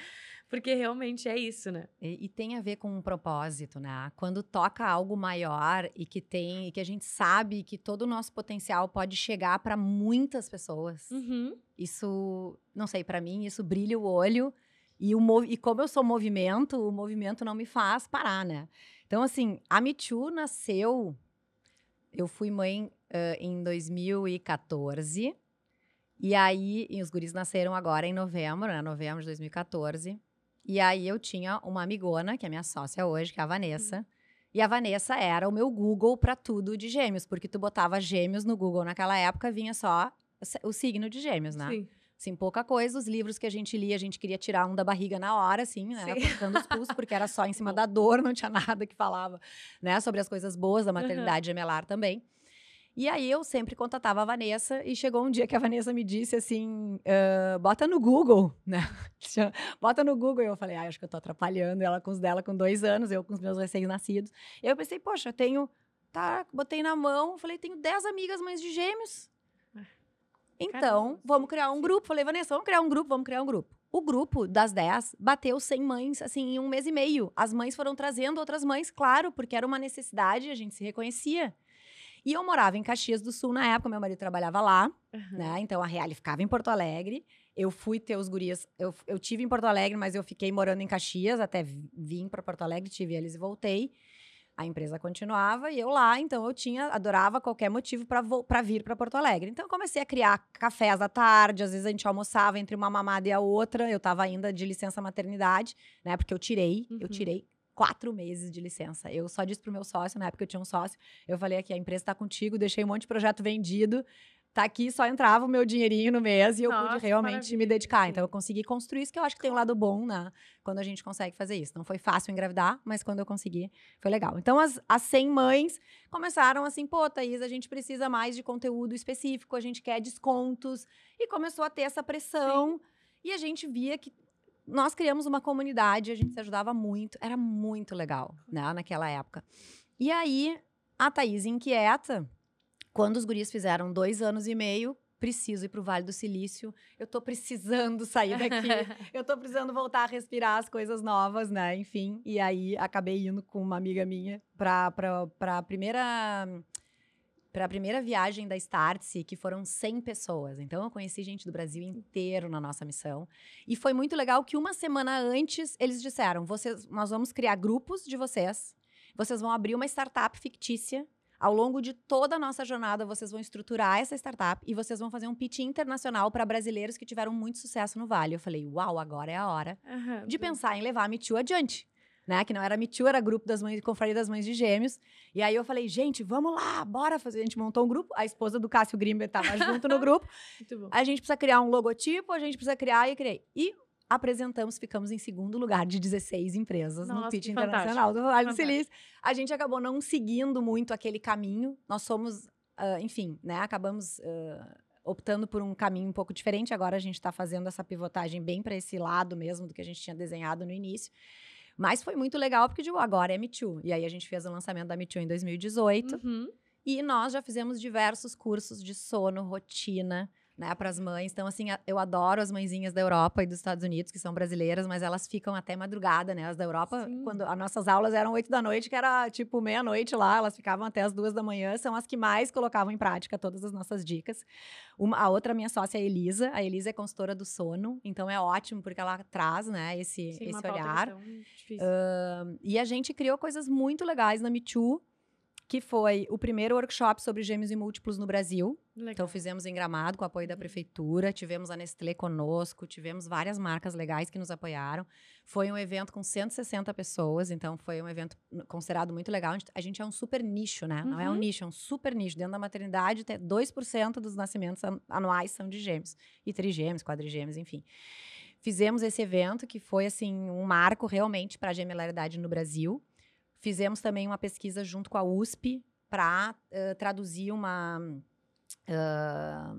Porque realmente é isso, né? E, e, tem a ver com um propósito, né? Quando toca algo maior e que tem, e que a gente sabe que todo o nosso potencial pode chegar para muitas pessoas. Uhum. Isso, não sei, para mim, isso brilha o olho. E, o, e como eu sou movimento, o movimento não me faz parar, né? Então, assim, a Me Too nasceu. Eu fui mãe uh, em 2014. E aí, e os guris nasceram agora em novembro, né? Novembro de 2014. E aí eu tinha uma amigona, que é minha sócia hoje, que é a Vanessa. Uhum. E a Vanessa era o meu Google para tudo de gêmeos, porque tu botava gêmeos no Google naquela época, vinha só o signo de gêmeos, né? Sim. Assim, pouca coisa. Os livros que a gente lia, a gente queria tirar um da barriga na hora, assim, né? Apertando os pulsos, porque era só em cima da dor, não tinha nada que falava, né? Sobre as coisas boas da maternidade uhum. gemelar também. E aí eu sempre contatava a Vanessa e chegou um dia que a Vanessa me disse assim, uh, bota no Google, né? bota no Google. E eu falei, ah, acho que eu tô atrapalhando ela com os dela com dois anos, eu com os meus recém-nascidos. E eu pensei, poxa, eu tenho, tá, botei na mão, falei, tenho dez amigas mães de gêmeos. Ah, então, Caramba. vamos criar um grupo. Falei, Vanessa, vamos criar um grupo, vamos criar um grupo. O grupo das 10 bateu 100 mães, assim, em um mês e meio. As mães foram trazendo outras mães, claro, porque era uma necessidade, a gente se reconhecia. E eu morava em Caxias do Sul na época, meu marido trabalhava lá, uhum. né? Então a Reale ficava em Porto Alegre. Eu fui ter os gurias, eu, eu tive em Porto Alegre, mas eu fiquei morando em Caxias até vim para Porto Alegre, tive eles e voltei. A empresa continuava e eu lá, então eu tinha, adorava qualquer motivo para vir para Porto Alegre. Então eu comecei a criar cafés à tarde, às vezes a gente almoçava entre uma mamada e a outra. Eu estava ainda de licença maternidade, né? Porque eu tirei, uhum. eu tirei quatro meses de licença. Eu só disse pro meu sócio, na época eu tinha um sócio, eu falei aqui, a empresa está contigo, deixei um monte de projeto vendido, tá aqui, só entrava o meu dinheirinho no mês e eu Nossa, pude realmente maravilha. me dedicar. Então eu consegui construir isso, que eu acho que tem um lado bom, né? Quando a gente consegue fazer isso. Não foi fácil engravidar, mas quando eu consegui, foi legal. Então as, as 100 mães começaram assim, pô, Thaís, a gente precisa mais de conteúdo específico, a gente quer descontos. E começou a ter essa pressão. Sim. E a gente via que nós criamos uma comunidade, a gente se ajudava muito, era muito legal, né, naquela época. E aí, a Thaís inquieta, quando os guris fizeram dois anos e meio, preciso ir para o Vale do Silício, eu estou precisando sair daqui, eu estou precisando voltar a respirar as coisas novas, né, enfim. E aí, acabei indo com uma amiga minha para a primeira para a primeira viagem da Startse, que foram 100 pessoas. Então, eu conheci gente do Brasil inteiro na nossa missão. E foi muito legal que uma semana antes eles disseram: vocês, nós vamos criar grupos de vocês, vocês vão abrir uma startup fictícia. Ao longo de toda a nossa jornada, vocês vão estruturar essa startup e vocês vão fazer um pitch internacional para brasileiros que tiveram muito sucesso no Vale. Eu falei, uau, agora é a hora uhum. de pensar em levar a Me Too adiante. Né? Que não era Me Too, era grupo das mães, Confraria das Mães de Gêmeos. E aí eu falei, gente, vamos lá, bora fazer. A gente montou um grupo, a esposa do Cássio Grimber estava junto no grupo. A gente precisa criar um logotipo, a gente precisa criar e criei. E apresentamos, ficamos em segundo lugar de 16 empresas no Nossa, pitch que internacional do Vale do. Silício. A gente acabou não seguindo muito aquele caminho. Nós somos, ah, enfim, né? Acabamos ah, optando por um caminho um pouco diferente. Agora a gente está fazendo essa pivotagem bem para esse lado mesmo do que a gente tinha desenhado no início. Mas foi muito legal porque digo, agora é Me Too. E aí a gente fez o lançamento da Me Too em 2018. Uhum. E nós já fizemos diversos cursos de sono, rotina, né, para as mães. Então, assim, eu adoro as mãezinhas da Europa e dos Estados Unidos, que são brasileiras, mas elas ficam até madrugada, né? As da Europa, Sim. quando as nossas aulas eram oito da noite, que era tipo meia-noite lá, elas ficavam até as duas da manhã, são as que mais colocavam em prática todas as nossas dicas. Uma, a outra minha sócia é a Elisa. A Elisa é consultora do sono, então é ótimo porque ela traz, né, esse, Sim, esse olhar. difícil. E a gente criou coisas muito legais na Me Too, que foi o primeiro workshop sobre gêmeos e múltiplos no Brasil. Legal. Então fizemos em Gramado com o apoio da Uhum. prefeitura, tivemos a Nestlé conosco, tivemos várias marcas legais que nos apoiaram. Foi um evento com 160 pessoas, então foi um evento considerado muito legal. A gente- é um super nicho, né? Não é um Uhum. nicho, é um super nicho. Dentro da maternidade, até 2% dos nascimentos an- anuais são de gêmeos. E trigêmeos, quadrigêmeos, enfim. Fizemos esse evento que foi assim um marco realmente para a gemelaridade no Brasil. Fizemos também uma pesquisa junto com a USP para traduzir uma ah,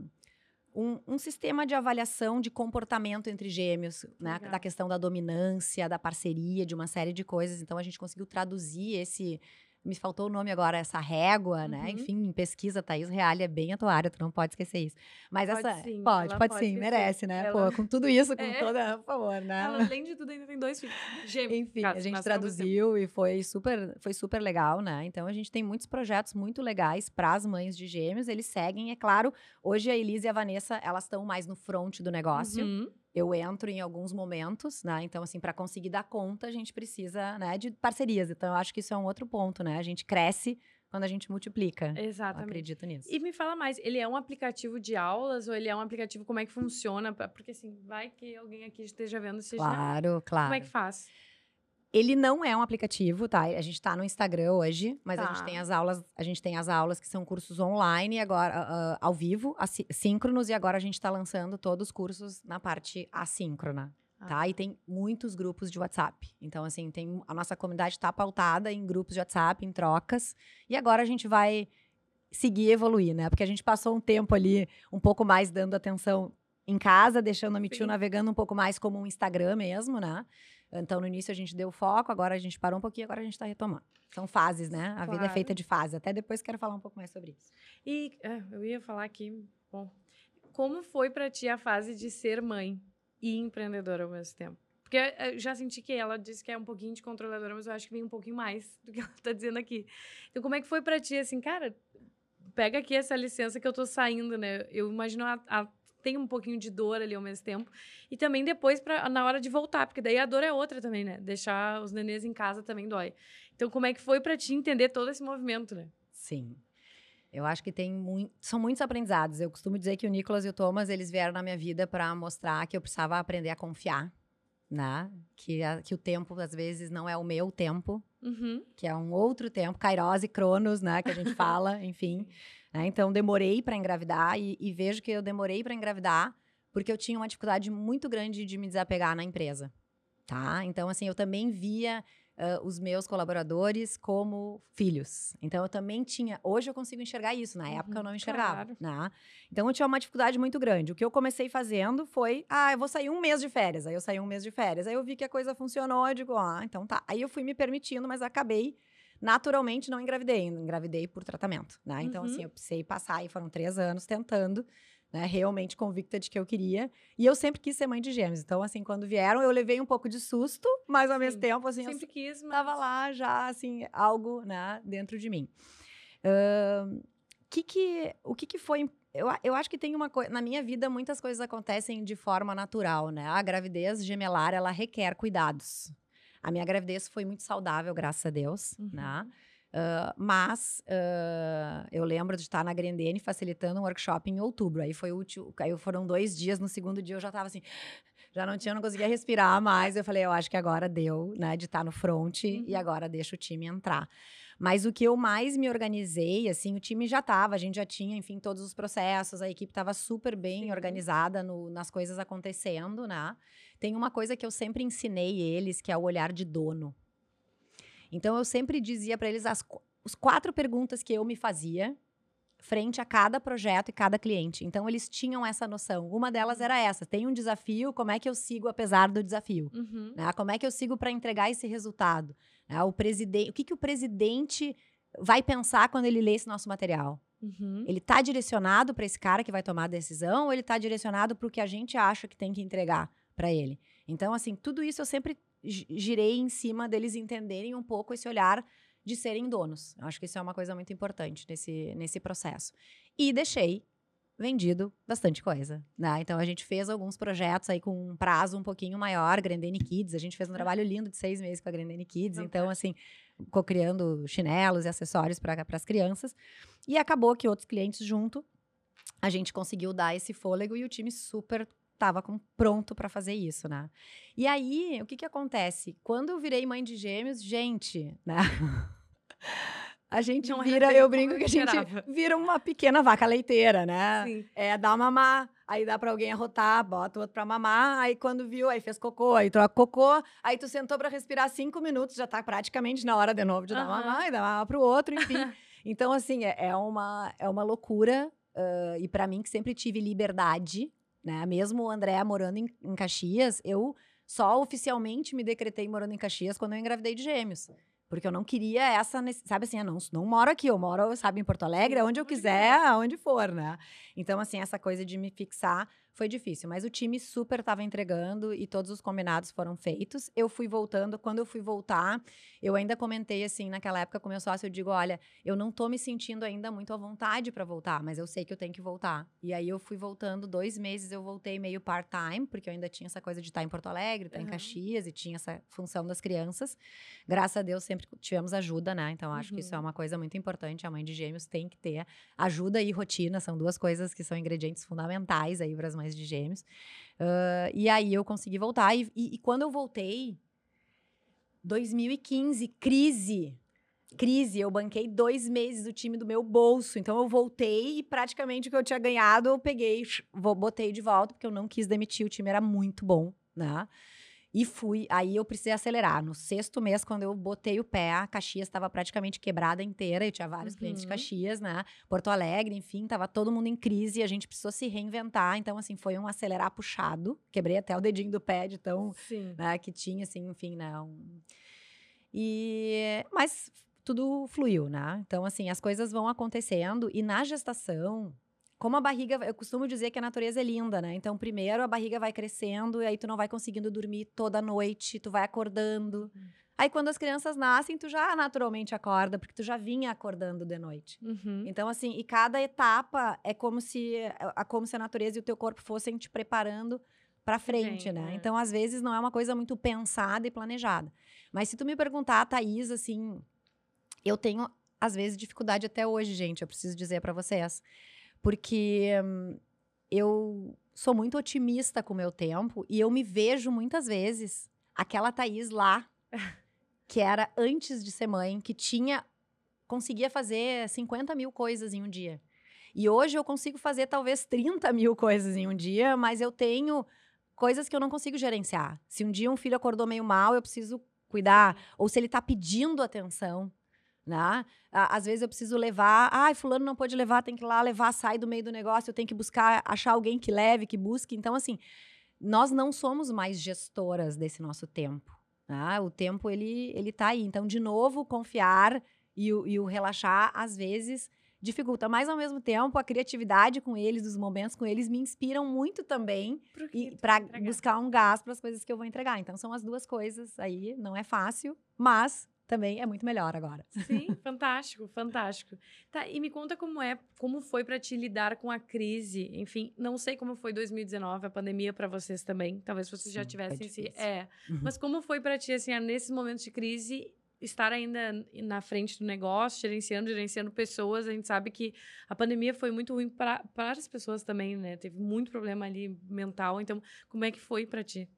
um, um sistema de avaliação de comportamento entre gêmeos, né? Legal. Da questão da dominância, da parceria, de uma série de coisas. Então a gente conseguiu traduzir esse. Me faltou o nome agora, essa régua, né? Uhum. Enfim, em pesquisa, Thaís Reale é bem atuária, tu não pode esquecer isso. Mas Pode essa. sim, pode, pode pode sim, merece, né? Ela- Pô, com tudo isso, com É. toda. Por favor, né? Ela, além de tudo, ainda tem dois filhos. Gêmeos. Enfim, caso, a gente traduziu e foi super, foi super legal, né? Então a gente tem muitos projetos muito legais para as mães de gêmeos. Eles seguem, é claro. Hoje a Elise e a Vanessa, elas estão mais no front do negócio. Uhum. Eu entro em alguns momentos, né? Então assim, para conseguir dar conta, a gente precisa, né, de parcerias. Então eu acho que isso é um outro ponto, né? A gente cresce quando a gente multiplica. Eu Exatamente. acredito nisso. E me fala mais, ele é um aplicativo de aulas ou ele é um aplicativo, como é que funciona? Porque assim, vai que alguém aqui esteja vendo seja... Claro, claro. Como é que faz? Ele não é um aplicativo, tá? A gente tá no Instagram hoje, mas a Tá. gente tem as aulas, a gente tem as aulas que são cursos online agora ah, ao vivo, síncronos e agora a gente tá lançando todos os cursos na parte assíncrona, tá? Ah. E tem muitos grupos de WhatsApp. Então assim, tem a nossa comunidade tá pautada em grupos de WhatsApp, em trocas, e agora a gente vai seguir evoluir, né? Porque a gente passou um tempo ali um pouco mais dando atenção em casa, deixando a Sim. navegando um pouco mais como um Instagram mesmo, né? Então, no início a gente deu foco, agora a gente parou um pouquinho, agora a gente tá retomando. São fases, né? A vida é Claro. feita de fases. Até depois quero falar um pouco mais sobre isso. E é, eu ia falar aqui, bom, como foi pra ti a fase de ser mãe e empreendedora ao mesmo tempo? Porque eh, eu já senti que ela disse que é um pouquinho de controladora, mas eu acho que vem um pouquinho mais do que ela tá dizendo aqui. Então, como é que foi pra ti, assim, cara, pega aqui essa licença que eu tô saindo, né? Eu imagino a, a- tem um pouquinho de dor ali ao mesmo tempo. E também depois, pra, na hora de voltar, porque daí a dor é outra também, né? Deixar os nenês em casa também dói. Então, como é que foi pra ti entender todo esse movimento, né? Sim. Eu acho que tem muito, são muitos aprendizados. Eu costumo dizer que o Nicolas e o Thomas, eles vieram na minha vida para mostrar que eu precisava aprender a confiar, né? Que, a- que o tempo, às vezes, não é o meu tempo, Uhum. que é um outro tempo, Kairos e Cronos, né, que a gente fala, enfim. Né? Então, demorei para engravidar e, e vejo que eu demorei para engravidar porque eu tinha uma dificuldade muito grande de me desapegar na empresa, tá? Então, assim, eu também via ah, os meus colaboradores como filhos. Então, eu também tinha... Hoje eu consigo enxergar isso, na época eu Uhum, não enxergava, claro. né? Então, eu tinha uma dificuldade muito grande. O que eu comecei fazendo foi, ah, eu vou sair um mês de férias. Aí eu saí um mês de férias. Aí eu vi que a coisa funcionou, eu digo, ah, então tá. Aí eu fui me permitindo, mas acabei naturalmente não engravidei, engravidei por tratamento, né? Então, Uhum. assim, eu precisei passar e foram três anos tentando, né? Realmente convicta de que eu queria. E eu sempre quis ser mãe de gêmeos. Então, assim, quando vieram, eu levei um pouco de susto, mas ao mesmo Sim. tempo, assim, eu Sempre quis, mas... estava lá já, assim, algo, né, dentro de mim. Ahn, que que, o que que foi... Eu, eu acho que tem uma coisa... Na minha vida, muitas coisas acontecem de forma natural, né? A gravidez gemelar, ela requer cuidados. A minha gravidez foi muito saudável, graças a Deus, Uhum. né? Ah, mas ah, eu lembro de estar na Grendene facilitando um workshop em outubro. Aí foi útil, aí foram dois dias, no segundo dia eu já estava assim, Já não tinha, não conseguia respirar mais. Eu falei, eu acho que agora deu, né, de estar no front Uhum. e agora deixa o time entrar. Mas o que eu mais me organizei, assim, o time já estava, a gente já tinha, enfim, todos os processos, a equipe estava super bem Sim. organizada no- nas coisas acontecendo, né? Tem uma coisa que eu sempre ensinei eles, que é o olhar de dono. Então eu sempre dizia para eles as os quatro perguntas que eu me fazia frente a cada projeto e cada cliente. Então eles tinham essa noção. Uma delas era essa: tem um desafio, como é que eu sigo apesar do desafio? Uhum. né? Como é que eu sigo para entregar esse resultado? né? O presidente, o que, que o presidente vai pensar quando ele lê esse nosso material? Uhum. Ele está direcionado para esse cara que vai tomar a decisão ou ele está direcionado para o que a gente acha que tem que entregar para ele? Então, assim, tudo isso eu sempre gi- girei em cima deles entenderem um pouco esse olhar de serem donos. Eu acho que isso é uma coisa muito importante nesse, nesse processo. E deixei vendido bastante coisa, né? Então a gente fez alguns projetos aí com um prazo um pouquinho maior, Grandene Kids, a gente fez um trabalho lindo de seis meses com a Grandene Kids, então assim, co-criando chinelos e acessórios para as crianças, e acabou que outros clientes junto, a gente conseguiu dar esse fôlego e o time super estava pronto para fazer isso, né? E aí, o que que acontece? Quando eu virei mãe de gêmeos, gente, né? A gente Não vira, eu brinco que a gente vira uma pequena vaca leiteira, né? Sim. É, dá mamar, aí dá pra alguém arrotar, bota o outro pra mamar, aí quando viu, aí fez cocô, aí troca cocô, aí tu sentou pra respirar cinco minutos, já tá praticamente na hora de novo de dar Aham. mamar, e dá mamar pro outro, enfim. então, assim, é, é uma, é uma loucura, ah, e pra mim que sempre tive liberdade, né? Mesmo o André morando em, em Caxias, eu só oficialmente me decretei morando em Caxias quando eu engravidei de gêmeos. Porque eu não queria essa, sabe assim, eu não, não moro aqui, eu moro, sabe, em Porto Alegre, onde eu quiser, aonde for, né? Então, assim, essa coisa de me fixar foi difícil. Mas o time super estava entregando e todos os combinados foram feitos. Eu fui voltando. Quando eu fui voltar, eu ainda comentei, assim, naquela época com meu sócio, eu digo, olha, eu não tô me sentindo ainda muito à vontade para voltar, mas eu sei que eu tenho que voltar. E aí eu fui voltando, dois meses eu voltei meio part-time, porque eu ainda tinha essa coisa de estar em Porto Alegre, estar em Aham. Caxias e tinha essa função das crianças. Graças a Deus sempre tivemos ajuda, né? Então acho que isso é Uhum. uma coisa muito importante. A mãe de gêmeos tem que ter ajuda e rotina, são duas coisas que são ingredientes fundamentais aí para as mães de gêmeos. Ah, e aí eu consegui voltar. E, e- e quando eu voltei, 2015, crise. Crise, eu banquei dois meses o time do meu bolso. Então eu voltei e praticamente o que eu tinha ganhado eu peguei, botei de volta, porque eu não quis demitir, o time era muito bom, né? E fui. Aí eu precisei acelerar. No sexto mês, quando eu botei o pé, a Caxias estava praticamente quebrada inteira. Eu tinha vários clientes de Uhum. Caxias, né? Porto Alegre, enfim, tava todo mundo em crise e a gente precisou se reinventar. Então, assim, foi um acelerar puxado. Quebrei até o dedinho do pé de tão né, que tinha, assim, enfim, né? um- E... Mas tudo fluiu, né? Então, assim, as coisas vão acontecendo e na gestação, como a barriga, eu costumo dizer que a natureza é linda, né? Então, primeiro a barriga vai crescendo e aí tu não vai conseguindo dormir toda noite, tu vai acordando. Aí quando as crianças nascem, tu já naturalmente acorda, porque tu já vinha acordando de noite. Uhum. Então, assim, e cada etapa é como se, é como se a natureza e o teu corpo fossem te preparando para frente, Bem, né? é. Então, às vezes, não é uma coisa muito pensada e planejada. Mas se tu me perguntar, Thaís, assim, eu tenho, às vezes, dificuldade até hoje, gente, eu preciso dizer para vocês. Porque hum, eu sou muito otimista com o meu tempo e eu me vejo muitas vezes aquela Thaís lá, que era antes de ser mãe, que tinha conseguia fazer 50 mil coisas em um dia. E hoje eu consigo fazer talvez 30 mil coisas em um dia, mas eu tenho coisas que eu não consigo gerenciar. Se um dia um filho acordou meio mal, eu preciso cuidar. Ou se ele está pedindo atenção, né? Às vezes eu preciso levar, ai, fulano não pode levar, tem que ir lá levar, sai do meio do negócio, eu tenho que buscar, achar alguém que leve, que busque. Então, assim, nós não somos mais gestoras desse nosso tempo. né? O tempo, ele, ele tá aí. Então, de novo, confiar e o, e o relaxar, às vezes, dificulta. Mas, ao mesmo tempo, a criatividade com eles, os momentos com eles, me inspiram muito também para buscar um gás para as coisas que eu vou entregar. Então, são as duas coisas aí. Não é fácil, mas também é muito melhor agora. Sim, fantástico, fantástico. Tá, e me conta como é, como foi pra te lidar com a crise. Enfim, não sei como foi 2019, a pandemia pra vocês também. Talvez vocês já Sim, foi tivessem esse, difícil. é. Uhum. Mas como foi pra ti assim, nesses momentos de crise, estar ainda na frente do negócio, gerenciando, gerenciando pessoas, a gente sabe que a pandemia foi muito ruim para as pessoas também, né? Teve muito problema ali mental. Então, como é que foi para ti?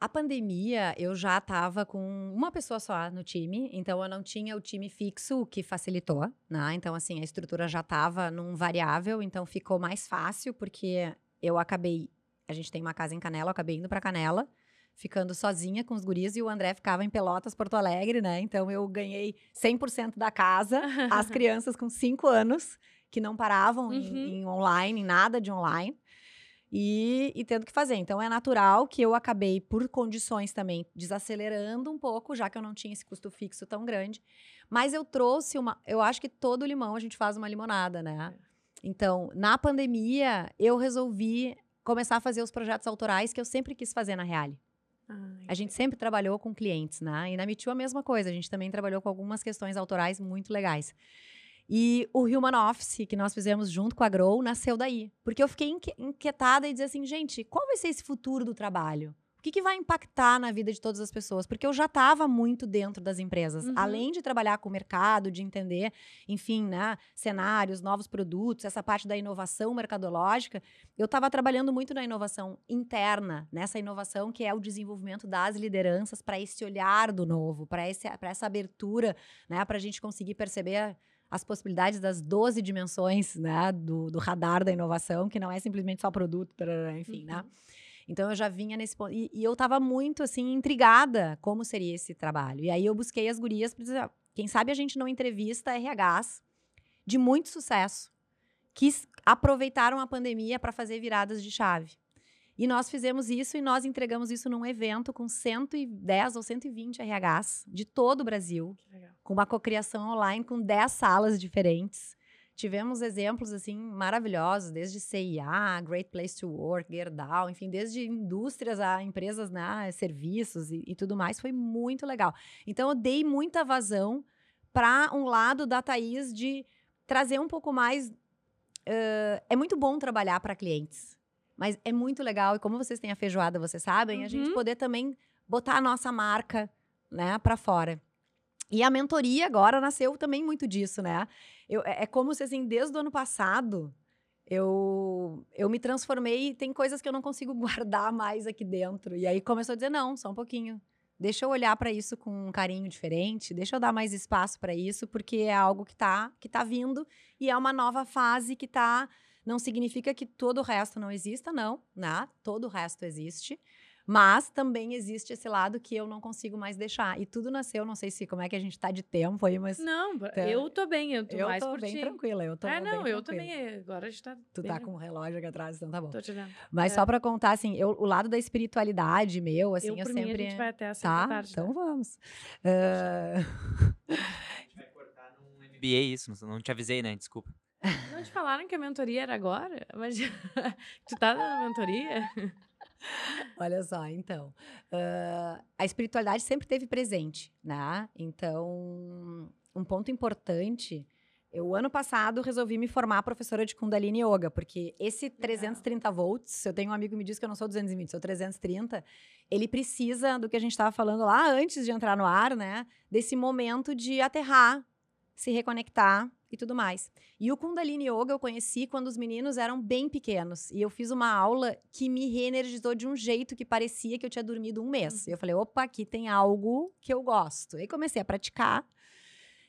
A pandemia, eu já estava com uma pessoa só no time, então eu não tinha o time fixo, o que facilitou, né? Então, assim, a estrutura já estava num variável, então ficou mais fácil, porque eu acabei. A gente tem uma casa em Canela, eu acabei indo para Canela, ficando sozinha com os guris, e o André ficava em Pelotas, Porto Alegre, né? Então eu ganhei 100% da casa, as crianças com 5 anos, que não paravam uhum. em, em online, em nada de online e, e, tendo que fazer. Então é natural que eu acabei, por condições também, desacelerando um pouco, já que eu não tinha esse custo fixo tão grande. Mas eu trouxe uma. Eu acho que todo limão a gente faz uma limonada, né? É. Então, na pandemia, eu resolvi começar a fazer os projetos autorais que eu sempre quis fazer na Reale. Ai, a gente sempre trabalhou com clientes, né? E na Mitiu a mesma coisa, a gente também trabalhou com algumas questões autorais muito legais. E o Human Office, que nós fizemos junto com a Grow, nasceu daí. Porque eu fiquei inquietada e dizia assim, gente, qual vai ser esse futuro do trabalho? O que, que vai impactar na vida de todas as pessoas? Porque eu já estava muito dentro das empresas. Uhum. Além de trabalhar com o mercado, de entender, enfim, né, cenários, novos produtos, essa parte da inovação mercadológica, eu estava trabalhando muito na inovação interna, nessa inovação que é o desenvolvimento das lideranças para esse olhar do novo, para essa abertura, né, para a gente conseguir perceber as possibilidades das 12 dimensões né, do, do radar da inovação, que não é simplesmente só produto, enfim, né? uhum. né? Então eu já vinha nesse ponto. E, e, eu estava muito assim, intrigada como seria esse trabalho. E aí eu busquei as gurias para dizer: ah, quem sabe a gente não entrevista RHs de muito sucesso, que aproveitaram a pandemia para fazer viradas de chave. E nós fizemos isso e nós entregamos isso num evento com 110 ou 120 RHs de todo o Brasil, com uma cocriação online com 10 salas diferentes. Tivemos exemplos assim maravilhosos, desde CIA, Great Place to Work, Gerdau, enfim, desde indústrias a empresas, né, serviços e, e tudo mais. Foi muito legal. Então eu dei muita vazão para um lado da Thaís de trazer um pouco mais. Uh, é muito bom trabalhar para clientes. Mas é muito legal, e como vocês têm a feijoada, vocês sabem, uhum. a gente uhum. poder também botar a nossa marca, né, para fora. E a mentoria agora nasceu também muito disso, né? Eu, é, é como se, assim, desde o ano passado, eu, eu me transformei e tem coisas que eu não consigo guardar mais aqui dentro. E aí começou a dizer, não, só um pouquinho. Deixa eu olhar para isso com um carinho diferente, deixa eu dar mais espaço para isso, porque é algo que está que tá vindo e é uma nova fase que está não significa que todo o resto não exista, não, né? Todo o resto existe. Mas também existe esse lado que eu não consigo mais deixar. E tudo nasceu, não sei se como é que a gente tá de tempo aí, mas. Não, então, eu tô bem, eu tô eu mais tô por bem ti. tranquila. Eu tô é, não, eu também. Agora a gente tá. Tu bem... tá com um relógio aqui atrás, então tá bom. Tô tirando. Mas é. só pra contar, assim, eu, o lado da espiritualidade meu, assim, eu, eu sempre. Mim, a gente vai até essa tá? tarde. Então né? vamos. Uh... a gente vai cortar num MBA isso, não te avisei, né? Desculpa. Não te falaram que a mentoria era agora? Mas tu tá na mentoria? Olha só, então. Uh, a espiritualidade sempre teve presente, né? Então, um ponto importante. Eu, ano passado, resolvi me formar professora de Kundalini Yoga, porque esse 330 volts, eu tenho um amigo que me diz que eu não sou 220, sou 330, ele precisa do que a gente estava falando lá antes de entrar no ar, né? Desse momento de aterrar, se reconectar e tudo mais. E o Kundalini Yoga eu conheci quando os meninos eram bem pequenos. E eu fiz uma aula que me reenergizou de um jeito que parecia que eu tinha dormido um mês. E eu falei, opa, aqui tem algo que eu gosto. E comecei a praticar.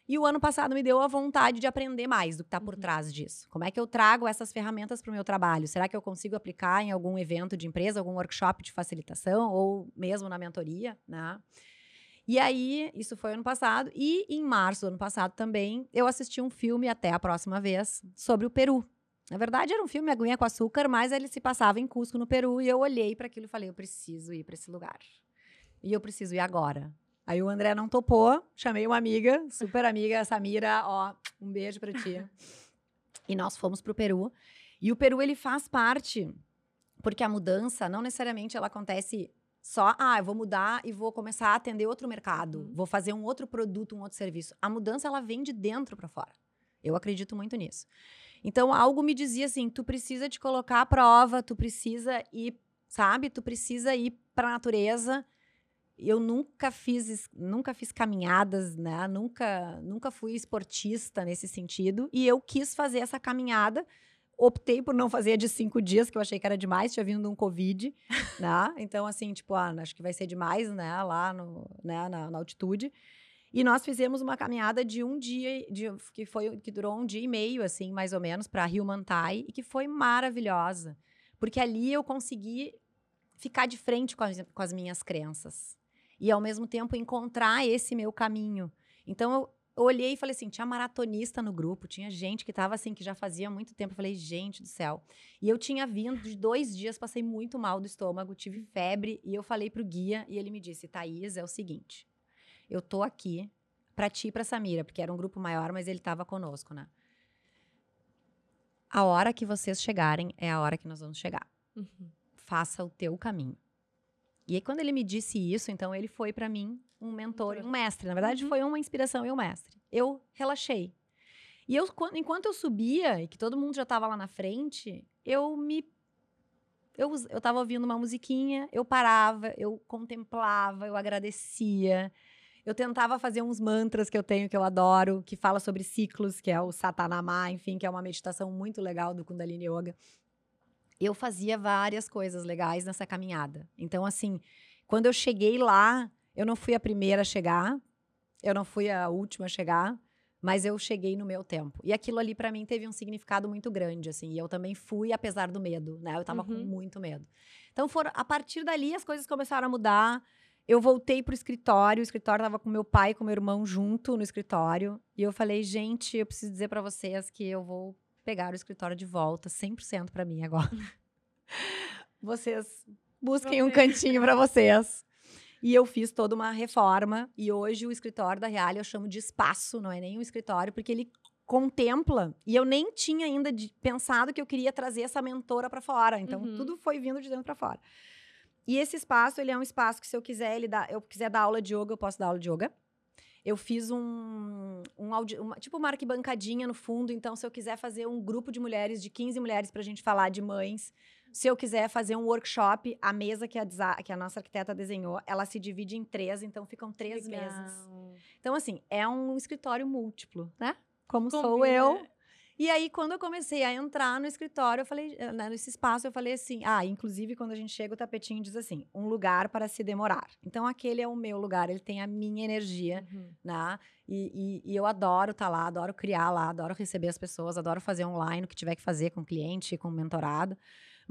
E o ano passado me deu a vontade de aprender mais do que está por uhum. trás disso. Como é que eu trago essas ferramentas para o meu trabalho? Será que eu consigo aplicar em algum evento de empresa, algum workshop de facilitação ou mesmo na mentoria, né? E aí, isso foi ano passado. E em março do ano passado também, eu assisti um filme, até a próxima vez, sobre o Peru. Na verdade, era um filme Aguinha com Açúcar, mas ele se passava em Cusco, no Peru. E eu olhei para aquilo e falei: eu preciso ir para esse lugar. E eu preciso ir agora. Aí o André não topou, chamei uma amiga, super amiga, Samira, ó, um beijo para ti. e nós fomos para o Peru. E o Peru, ele faz parte, porque a mudança não necessariamente ela acontece só, ah, eu vou mudar e vou começar a atender outro mercado, uhum. vou fazer um outro produto, um outro serviço. A mudança ela vem de dentro para fora. Eu acredito muito nisso. Então, algo me dizia assim: tu precisa te colocar à prova, tu precisa ir, sabe? Tu precisa ir para a natureza eu nunca fiz, nunca fiz caminhadas, né? Nunca, nunca fui esportista nesse sentido. E eu quis fazer essa caminhada. Optei por não fazer a de cinco dias, que eu achei que era demais, tinha vindo um Covid, né? Então, assim, tipo, ah, acho que vai ser demais, né? Lá no, né? na, na altitude. E nós fizemos uma caminhada de um dia, de, que foi que durou um dia e meio, assim, mais ou menos, para Rio Mantai, e que foi maravilhosa. Porque ali eu consegui ficar de frente com as, com as minhas crenças e ao mesmo tempo encontrar esse meu caminho. Então eu, olhei e falei assim, tinha maratonista no grupo, tinha gente que estava assim, que já fazia muito tempo. Eu falei, gente do céu. E eu tinha vindo de dois dias, passei muito mal do estômago, tive febre, e eu falei pro guia, e ele me disse, Thaís, é o seguinte, eu tô aqui para ti e pra Samira, porque era um grupo maior, mas ele estava conosco, né? A hora que vocês chegarem é a hora que nós vamos chegar. Uhum. Faça o teu caminho. E aí, quando ele me disse isso, então ele foi para mim um mentor e um mestre. Na verdade, uhum. foi uma inspiração e um mestre. Eu relaxei. E eu, enquanto eu subia, e que todo mundo já estava lá na frente, eu me. Eu, eu tava ouvindo uma musiquinha, eu parava, eu contemplava, eu agradecia. Eu tentava fazer uns mantras que eu tenho, que eu adoro, que fala sobre ciclos, que é o Satanamá, enfim, que é uma meditação muito legal do Kundalini Yoga eu fazia várias coisas legais nessa caminhada. Então, assim, quando eu cheguei lá, eu não fui a primeira a chegar, eu não fui a última a chegar, mas eu cheguei no meu tempo. E aquilo ali para mim teve um significado muito grande, assim. E eu também fui apesar do medo, né? Eu tava uhum. com muito medo. Então, foram, a partir dali as coisas começaram a mudar. Eu voltei pro escritório, o escritório tava com meu pai e com meu irmão junto no escritório, e eu falei: "Gente, eu preciso dizer para vocês que eu vou pegar o escritório de volta 100% para mim agora. vocês busquem um cantinho para vocês. E eu fiz toda uma reforma e hoje o escritório da Real eu chamo de espaço, não é nem um escritório, porque ele contempla. E eu nem tinha ainda de, pensado que eu queria trazer essa mentora para fora. Então uhum. tudo foi vindo de dentro para fora. E esse espaço, ele é um espaço que se eu quiser, ele dá, eu quiser dar aula de yoga, eu posso dar aula de yoga. Eu fiz um, um audio, uma, tipo uma arquibancadinha no fundo, então se eu quiser fazer um grupo de mulheres, de 15 mulheres para a gente falar de mães, se eu quiser fazer um workshop, a mesa que a, que a nossa arquiteta desenhou, ela se divide em três, então ficam três Legal. mesas. Então, assim, é um escritório múltiplo, né? Como Combina. sou eu, e aí, quando eu comecei a entrar no escritório, eu falei, eh, né, nesse espaço, eu falei assim: ah, inclusive quando a gente chega, o tapetinho diz assim: um lugar para se demorar. Então, aquele é o meu lugar, ele tem a minha energia, uhum. né? E, e, e, eu adoro estar tá lá, adoro criar lá, adoro receber as pessoas, adoro fazer online o que tiver que fazer com cliente, com mentorado.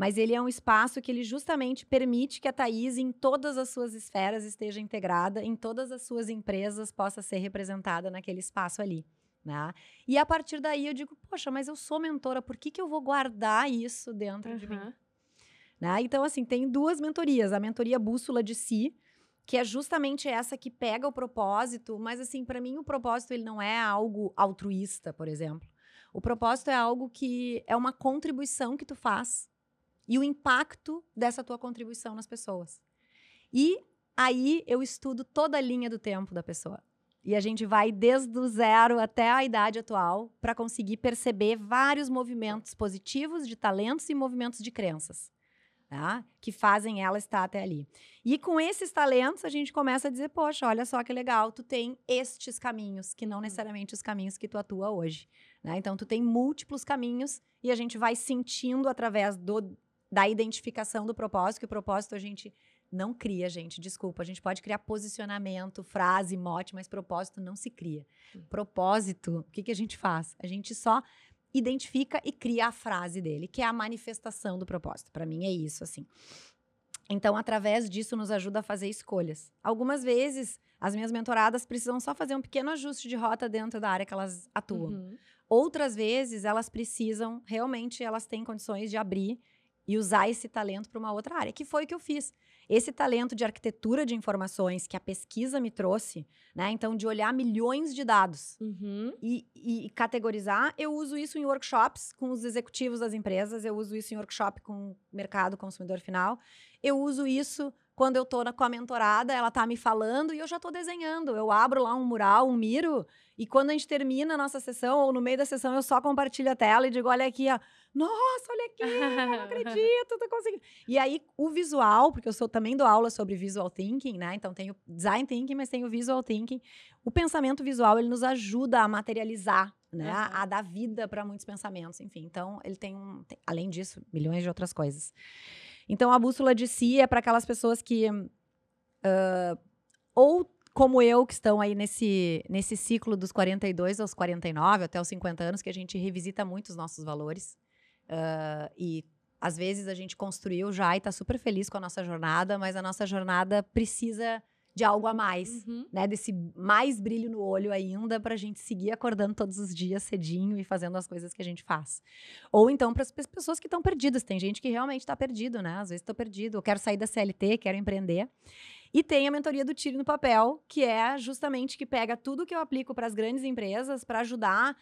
Mas ele é um espaço que ele justamente permite que a Thaís, em todas as suas esferas, esteja integrada, em todas as suas empresas, possa ser representada naquele espaço ali. Né? E a partir daí eu digo, poxa, mas eu sou mentora, por que, que eu vou guardar isso dentro uhum. de mim? Né? Então, assim, tem duas mentorias. A mentoria Bússola de Si, que é justamente essa que pega o propósito, mas assim, para mim o propósito ele não é algo altruísta, por exemplo. O propósito é algo que é uma contribuição que tu faz e o impacto dessa tua contribuição nas pessoas. E aí eu estudo toda a linha do tempo da pessoa. E a gente vai desde o zero até a idade atual para conseguir perceber vários movimentos positivos de talentos e movimentos de crenças. Tá? Que fazem ela estar até ali. E com esses talentos, a gente começa a dizer: poxa, olha só que legal, tu tem estes caminhos, que não hum. necessariamente os caminhos que tu atua hoje. Né? Então, tu tem múltiplos caminhos e a gente vai sentindo através do, da identificação do propósito, que o propósito a gente não cria, gente. Desculpa, a gente pode criar posicionamento, frase, mote, mas propósito não se cria. Propósito, o que, que a gente faz? A gente só identifica e cria a frase dele, que é a manifestação do propósito. Para mim é isso, assim. Então, através disso, nos ajuda a fazer escolhas. Algumas vezes, as minhas mentoradas precisam só fazer um pequeno ajuste de rota dentro da área que elas atuam. Uhum. Outras vezes, elas precisam, realmente, elas têm condições de abrir e usar esse talento para uma outra área, que foi o que eu fiz. Esse talento de arquitetura de informações que a pesquisa me trouxe, né? Então, de olhar milhões de dados uhum. e, e, categorizar, eu uso isso em workshops com os executivos das empresas, eu uso isso em workshop com o mercado consumidor final, eu uso isso quando eu na- com a mentorada, ela tá me falando e eu já tô desenhando. Eu abro lá um mural, um miro, e quando a gente termina a nossa sessão, ou no meio da sessão, eu só compartilho a tela e digo: olha aqui, ó. Nossa, olha aqui, eu não acredito, tô conseguindo. E aí, o visual, porque eu sou, também dou aula sobre visual thinking, né? Então, tenho design thinking, mas tenho visual thinking. O pensamento visual, ele nos ajuda a materializar, né? Aham. A dar vida para muitos pensamentos, enfim. Então, ele tem, um, tem- além disso, milhões de outras coisas. Então, a bússola de si é para aquelas pessoas que. ah, ou como eu, que estão aí nesse, nesse ciclo dos 42 aos 49, até os 50 anos, que a gente revisita muito os nossos valores. Ah, e às vezes a gente construiu já e está super feliz com a nossa jornada, mas a nossa jornada precisa de algo a mais Uhum. né, desse mais brilho no olho ainda para a gente seguir acordando todos os dias cedinho e fazendo as coisas que a gente faz. Ou então para as pessoas que estão perdidas. Tem gente que realmente está perdido, né? Às vezes estou perdido, eu quero sair da CLT, quero empreender. E tem a mentoria do Tire no Papel, que é justamente que pega tudo que eu aplico para as grandes empresas para ajudar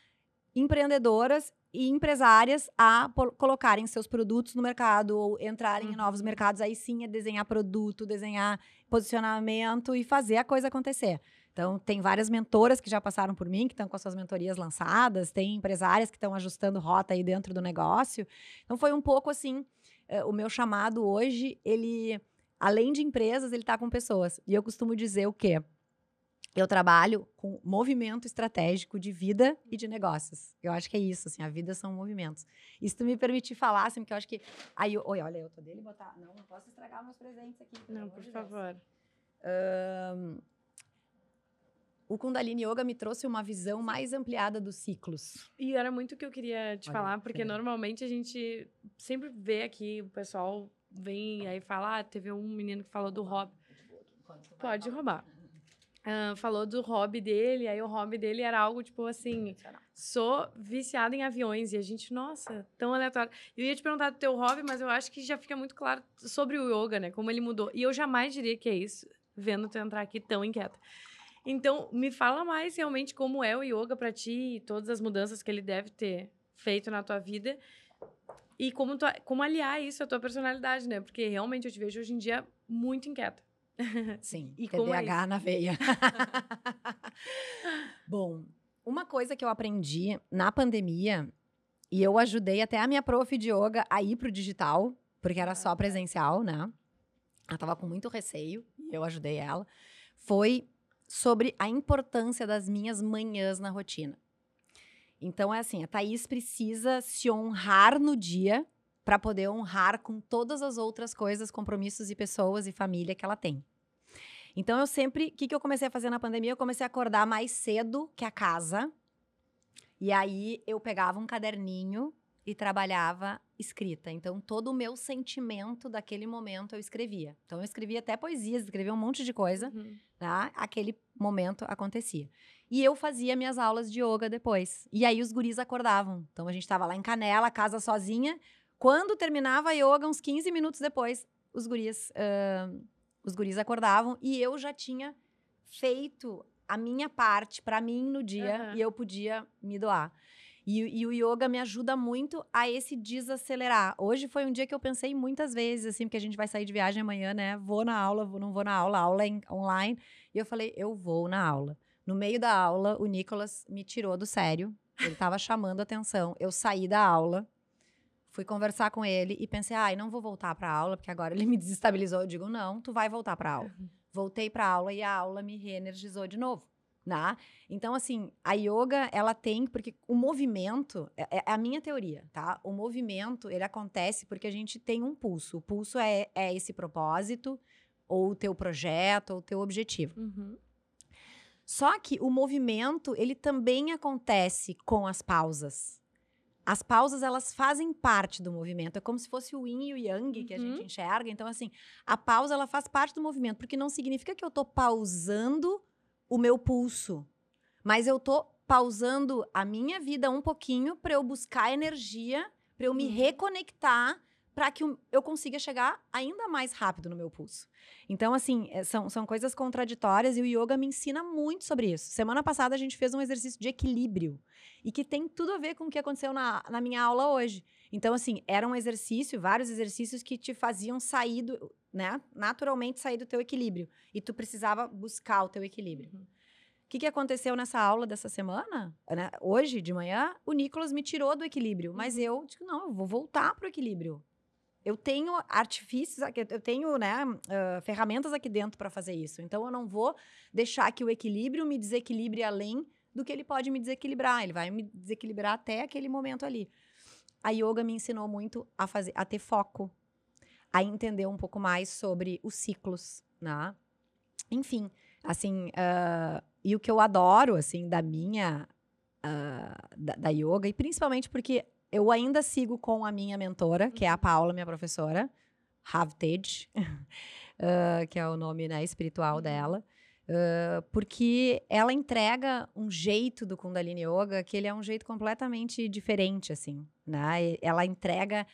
empreendedoras e empresárias a colocarem seus produtos no mercado ou entrarem em novos Uhum. mercados. Aí sim é desenhar produto, desenhar posicionamento e fazer a coisa acontecer. Então, tem várias mentoras que já passaram por mim, que estão com as suas mentorias lançadas, tem empresárias que estão ajustando rota aí dentro do negócio. Então, foi um pouco assim, eh, o meu chamado hoje, ele, além de empresas, ele está com pessoas. E eu costumo dizer o quê? Eu trabalho com movimento estratégico de vida e de negócios. Eu acho que é isso, assim, a vida são movimentos. E se tu me permitir falar, assim, porque eu acho que... Aí, oi, olha, eu tô dele botar... Não, não posso estragar meus presentes aqui. Não, por favor. O Kundalini Yoga me trouxe uma visão mais ampliada dos ciclos. E era muito o que eu queria te Olha, falar, porque normalmente a gente sempre vê aqui, o pessoal vem aí falar, ah, teve um menino que falou do hobby. Pode roubar. Falou do hobby dele, aí o hobby dele era algo tipo assim, sou viciada em aviões. E a gente, nossa, tão aleatório. Eu ia te perguntar do teu hobby, mas eu acho que já fica muito claro sobre o yoga, né? Como ele mudou. E eu jamais diria que é isso, vendo tu entrar aqui tão inquieta. Então, me fala mais realmente como é o yoga pra ti e todas as mudanças que ele deve ter feito na tua vida. E como, tu, como aliar isso à tua personalidade, né? Porque realmente eu te vejo hoje em dia muito inquieta. Sim, E como é TDAH na veia. Bom, uma coisa que eu aprendi na pandemia, e eu ajudei até a minha prof de yoga a ir pro digital, porque era só presencial, né? Ela tava com muito receio, e eu ajudei ela, foi sobre a importância das minhas manhãs na rotina. Então é assim, a Thaís precisa se honrar no dia para poder honrar com todas as outras coisas, compromissos e pessoas e família que ela tem. Então eu sempre, o que, que eu comecei a fazer na pandemia? Eu comecei a acordar mais cedo que a casa. E aí eu pegava um caderninho e trabalhava escrita. Então todo o meu sentimento daquele momento eu escrevia. Então eu escrevia até poesias, escrevia um monte de coisa Uhum. tá? Aquele momento acontecia. E eu fazia minhas aulas de yoga depois. E aí os guris acordavam. Então a gente tava lá em Canela, casa sozinha. Quando terminava a yoga, uns 15 minutos depois, os guris, ahn, os guris acordavam e eu já tinha feito a minha parte para mim no dia Aham. e eu podia me doar. E, e o yoga me ajuda muito a esse desacelerar. Hoje foi um dia que eu pensei muitas vezes, assim, porque a gente vai sair de viagem amanhã, né? Vou na aula, vou, não vou na aula, aula é online. E eu falei, eu vou na aula. No meio da aula, o Nicolas me tirou do sério. Ele estava chamando atenção. Eu saí da aula, fui conversar com ele e pensei, ai, não vou voltar para a aula, porque agora ele me desestabilizou. Eu digo, não, tu vai voltar para a aula. Voltei para a aula e a aula me reenergizou de novo. Né? Então, assim, a yoga, ela tem, porque o movimento, é, é a minha teoria, tá? O movimento, ele acontece porque a gente tem um pulso. O pulso é, é esse propósito, ou o teu projeto, ou o teu objetivo. Uhum. Só que o movimento, ele também acontece com as pausas. As pausas, elas fazem parte do movimento. É como se fosse o yin e o yang que a gente Uhum. enxerga. Então, assim, a pausa, ela faz parte do movimento. Porque não significa que eu tô pausando o meu pulso. Mas eu tô pausando a minha vida um pouquinho para eu buscar energia, para eu me Uhum. reconectar, para que eu- consiga chegar ainda mais rápido no meu pulso. Então, assim, é, são, são coisas contraditórias e o yoga me ensina muito sobre isso. Semana passada a gente fez um exercício de equilíbrio e que tem tudo a ver com o que aconteceu na, na minha aula hoje. Então, assim, era um exercício, vários exercícios que te faziam sair do. né, naturalmente sair do teu equilíbrio. E tu precisava buscar o teu equilíbrio. Uhum. O que, que aconteceu nessa aula dessa semana? Né? Hoje, de manhã, o Nicolas me tirou do equilíbrio. Mas Uhum. eu digo, não, eu vou voltar pro equilíbrio. Eu tenho artifícios, eu tenho né, ah, ferramentas aqui dentro para fazer isso. Então, eu não vou deixar que o equilíbrio me desequilibre além do que ele pode me desequilibrar. Ele vai me desequilibrar até aquele momento ali. A yoga me ensinou muito a fazer, a ter foco, a entender um pouco mais sobre os ciclos, né? Enfim, assim, ah, e o que eu adoro, assim, da minha, ah, da, da yoga, e principalmente porque eu ainda sigo com a minha mentora, que é a Paula, minha professora, Havtej, ah, que é o nome né, espiritual Uhum. dela, ah, porque ela entrega um jeito do Kundalini Yoga que ele é um jeito completamente diferente, assim, né? Ela entrega,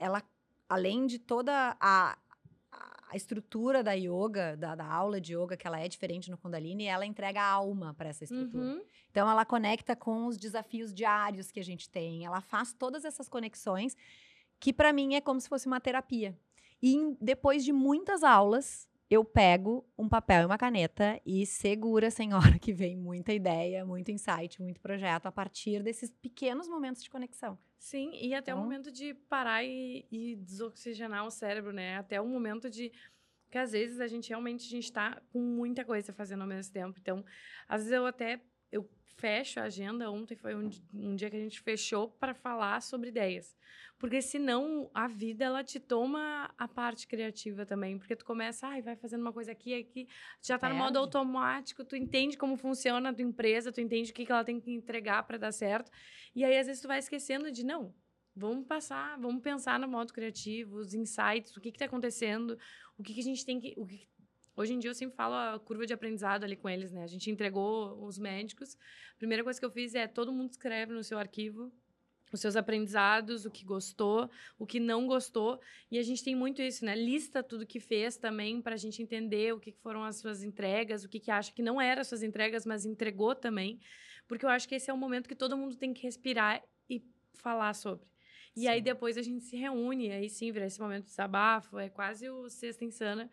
ela, além de toda a, a estrutura da yoga, da, da aula de yoga, que ela é diferente no Kundalini, ela entrega a alma para essa estrutura. Uhum. Então, ela conecta com os desafios diários que a gente tem. Ela faz todas essas conexões que, para mim, é como se fosse uma terapia. E depois de muitas aulas, eu pego um papel e uma caneta e segura, senhora, que vem muita ideia, muito insight, muito projeto a partir desses pequenos momentos de conexão. Sim, e até o Então- momento de parar e, e desoxigenar o cérebro, né? Até o momento de que às vezes a gente realmente a gente tá com muita coisa fazendo ao mesmo tempo. Então, às vezes eu até eu fecho a agenda. Ontem foi um, um dia que a gente fechou para falar sobre ideias. Porque senão a vida ela te toma a parte criativa também, porque tu começa, ai, vai fazendo uma coisa aqui, aqui, já tá no modo automático, tu entende como funciona a tua empresa, tu entende o que que ela tem que entregar para dar certo. E aí, às vezes, tu vai esquecendo de, não, vamos passar, vamos pensar no modo criativo, os insights, o que está acontecendo, o que, que a gente tem que. O que... Hoje em dia, eu sempre falo a curva de aprendizado ali com eles, né? A gente entregou os médicos. A primeira coisa que eu fiz é todo mundo escreve no seu arquivo os seus aprendizados, o que gostou, o que não gostou. E a gente tem muito isso, né? Lista tudo que fez também para a gente entender o que foram as suas entregas, o que, que acha que não eram as suas entregas, mas entregou também. Porque eu acho que esse é o momento que todo mundo tem que respirar e falar sobre. E aí Sim. depois a gente se reúne, aí sim, vira esse momento de desabafo, é quase o Sexta Insana.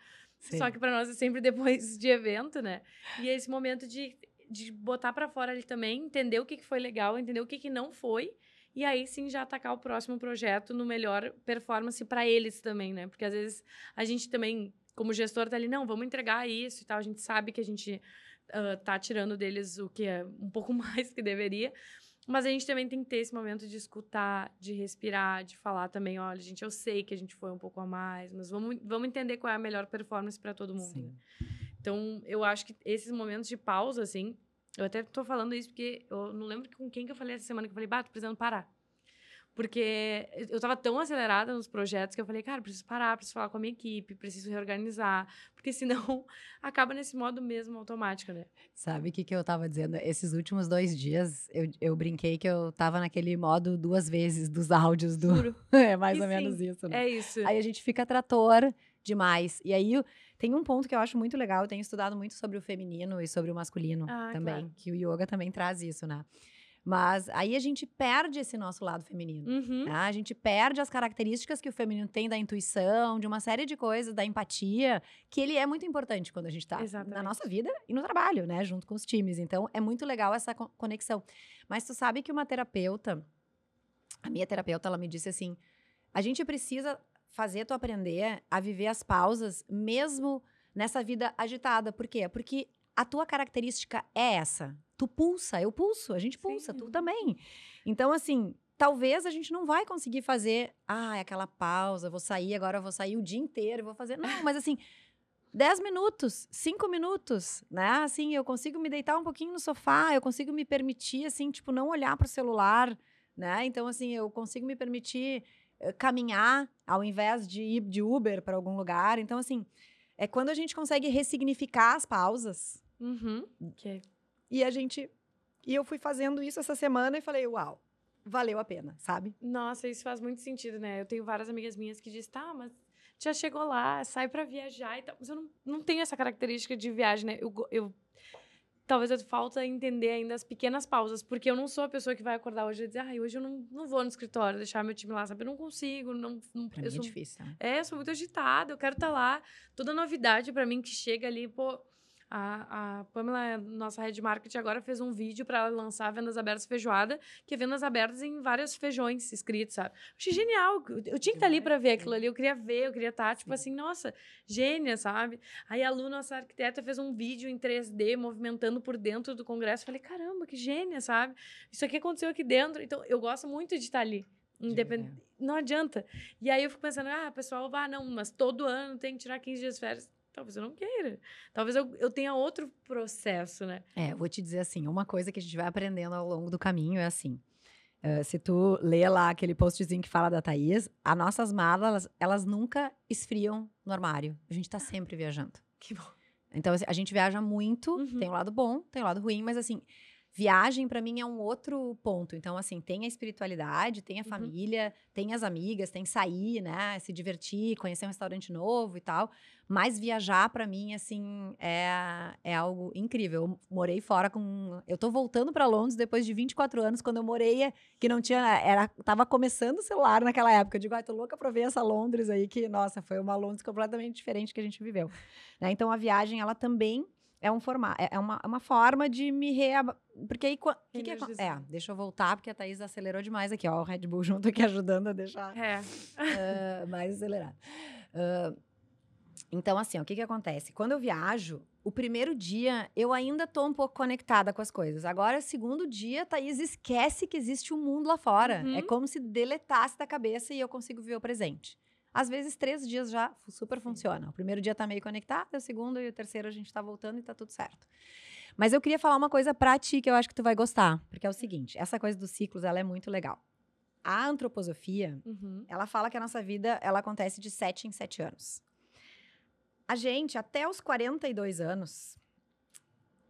Só que para nós é sempre depois de evento, né? E é esse momento de, de botar para fora ali também, entender o que, que foi legal, entender o que, que não foi. E aí sim já atacar o próximo projeto no melhor performance para eles também, né? Porque às vezes a gente também, como gestor, tá ali, não, vamos entregar isso e tal. A gente sabe que a gente ah, tá tirando deles o que é um pouco mais que deveria. Mas a gente também tem que ter esse momento de escutar, de respirar, de falar também, olha, gente, eu sei que a gente foi um pouco a mais, mas vamos, vamos entender qual é a melhor performance para todo mundo. né? Então, eu acho que esses momentos de pausa, assim, eu até tô falando isso porque eu não lembro com quem que eu falei essa semana que eu falei, bah, tô precisando parar. Porque eu tava tão acelerada nos projetos que eu falei, cara, preciso parar, preciso falar com a minha equipe, preciso reorganizar, porque senão acaba nesse modo mesmo automático, né? Sabe o que, que eu tava dizendo? Esses últimos dois dias, eu, eu brinquei que eu tava naquele modo duas vezes dos áudios do. Juro. é mais E ou menos sim, isso, né? É isso. Aí a gente fica trator demais. E aí tem um ponto que eu acho muito legal, eu tenho estudado muito sobre o feminino e sobre o masculino Ah, também, claro. que o yoga também traz isso, né? Mas aí a gente perde esse nosso lado feminino. Uhum. né? A gente perde as características que o feminino tem da intuição, de uma série de coisas, da empatia, que ele é muito importante quando a gente tá na nossa vida e no trabalho, né? Junto com os times. Então, é muito legal essa co- conexão. Mas tu sabe que uma terapeuta, a minha terapeuta, ela me disse assim: a gente precisa fazer tu aprender a viver as pausas, mesmo nessa vida agitada. Por quê? Porque a tua característica é essa. Tu pulsa, eu pulso, a gente pulsa, Sim. tu também. Então, assim, talvez a gente não vai conseguir fazer, ah, aquela pausa, vou sair agora, vou sair o dia inteiro, vou fazer. Não, mas assim, 10 minutos, 5 minutos, né? Assim, eu consigo me deitar um pouquinho no sofá, eu consigo me permitir, assim, tipo, não olhar para o celular, né? Então, assim, eu consigo me permitir eh, caminhar ao invés de ir de Uber para algum lugar. Então, assim, é quando a gente consegue ressignificar as pausas Uhum. Que é- e a gente. E eu fui fazendo isso essa semana e falei, uau, valeu a pena, sabe? Nossa, isso faz muito sentido, né? Eu tenho várias amigas minhas que dizem, tá, mas já chegou lá, sai pra viajar e tal. Mas eu não, não tenho essa característica de viagem, né? Eu, eu talvez eu falta entender ainda as pequenas pausas, porque eu não sou a pessoa que vai acordar hoje e dizer, ai, hoje eu não, não vou no escritório deixar meu time lá, sabe? Eu não consigo, não, não Pra eu mim sou, é difícil. né? é, eu sou muito agitada, eu quero estar lá. Toda novidade pra mim que chega ali, pô, a, a Pamela, nossa head market, agora fez um vídeo para lançar Vendas Abertas Feijoada, que é vendas abertas em vários feijões escritos, sabe? Achei genial. Eu eu tinha que estar ali para ver aquilo ali. Eu queria ver, eu queria estar, tipo assim, nossa, gênia, sabe? Aí a Lu, nossa arquiteta, fez um vídeo em 3D, movimentando por dentro do congresso. Falei, caramba, que gênia, sabe? Isso aqui aconteceu aqui dentro. Então, eu gosto muito de estar ali. Independ... Não adianta. E aí eu fico pensando, ah, pessoal, ah, não, mas todo ano tem que tirar 15 dias de férias. Talvez eu não queira. Talvez eu, eu tenha outro processo, né? É, vou te dizer assim, uma coisa que a gente vai aprendendo ao longo do caminho é assim. eh, se tu lê lá aquele postzinho que fala da Thaís, as nossas malas, elas, elas nunca esfriam no armário. A gente tá sempre viajando. Que bom. Então, assim, a gente viaja muito, Uhum. tem o lado bom, tem o lado ruim, mas assim, viagem pra mim é um outro ponto. Então, assim, tem a espiritualidade, tem a Uhum. família, tem as amigas, tem sair, né, se divertir, conhecer um restaurante novo e tal. Mas viajar pra mim, assim, é, é algo incrível. Eu morei fora com, eu tô voltando pra Londres depois de 24 anos, quando eu morei é, que não tinha, era, tava começando o celular naquela época. Eu digo, ai, tô louca pra ver essa Londres aí que, nossa, foi uma Londres completamente diferente que a gente viveu. né? Então a viagem ela também é um formato, é uma, é uma forma de me reab... porque aí que que Energizar. é, deixa eu voltar porque a Thaís acelerou demais aqui, ó, o Red Bull junto aqui ajudando a deixar É. ah, mais acelerado. Ah, então, assim, ó, o que que acontece? Quando eu viajo, o primeiro dia eu ainda tô um pouco conectada com as coisas. Agora, segundo dia, Thaís esquece que existe um mundo lá fora. Uhum. É como se deletasse da cabeça e eu consigo ver o presente. Às vezes, três dias já super funciona. O primeiro dia tá meio conectado, o segundo e o terceiro a gente tá voltando e tá tudo certo. Mas eu queria falar uma coisa pra ti que eu acho que tu vai gostar. Porque é o seguinte, essa coisa dos ciclos, ela é muito legal. A antroposofia, Uhum. ela fala que a nossa vida ela acontece de 7 em 7 anos. A gente, até os 42 anos,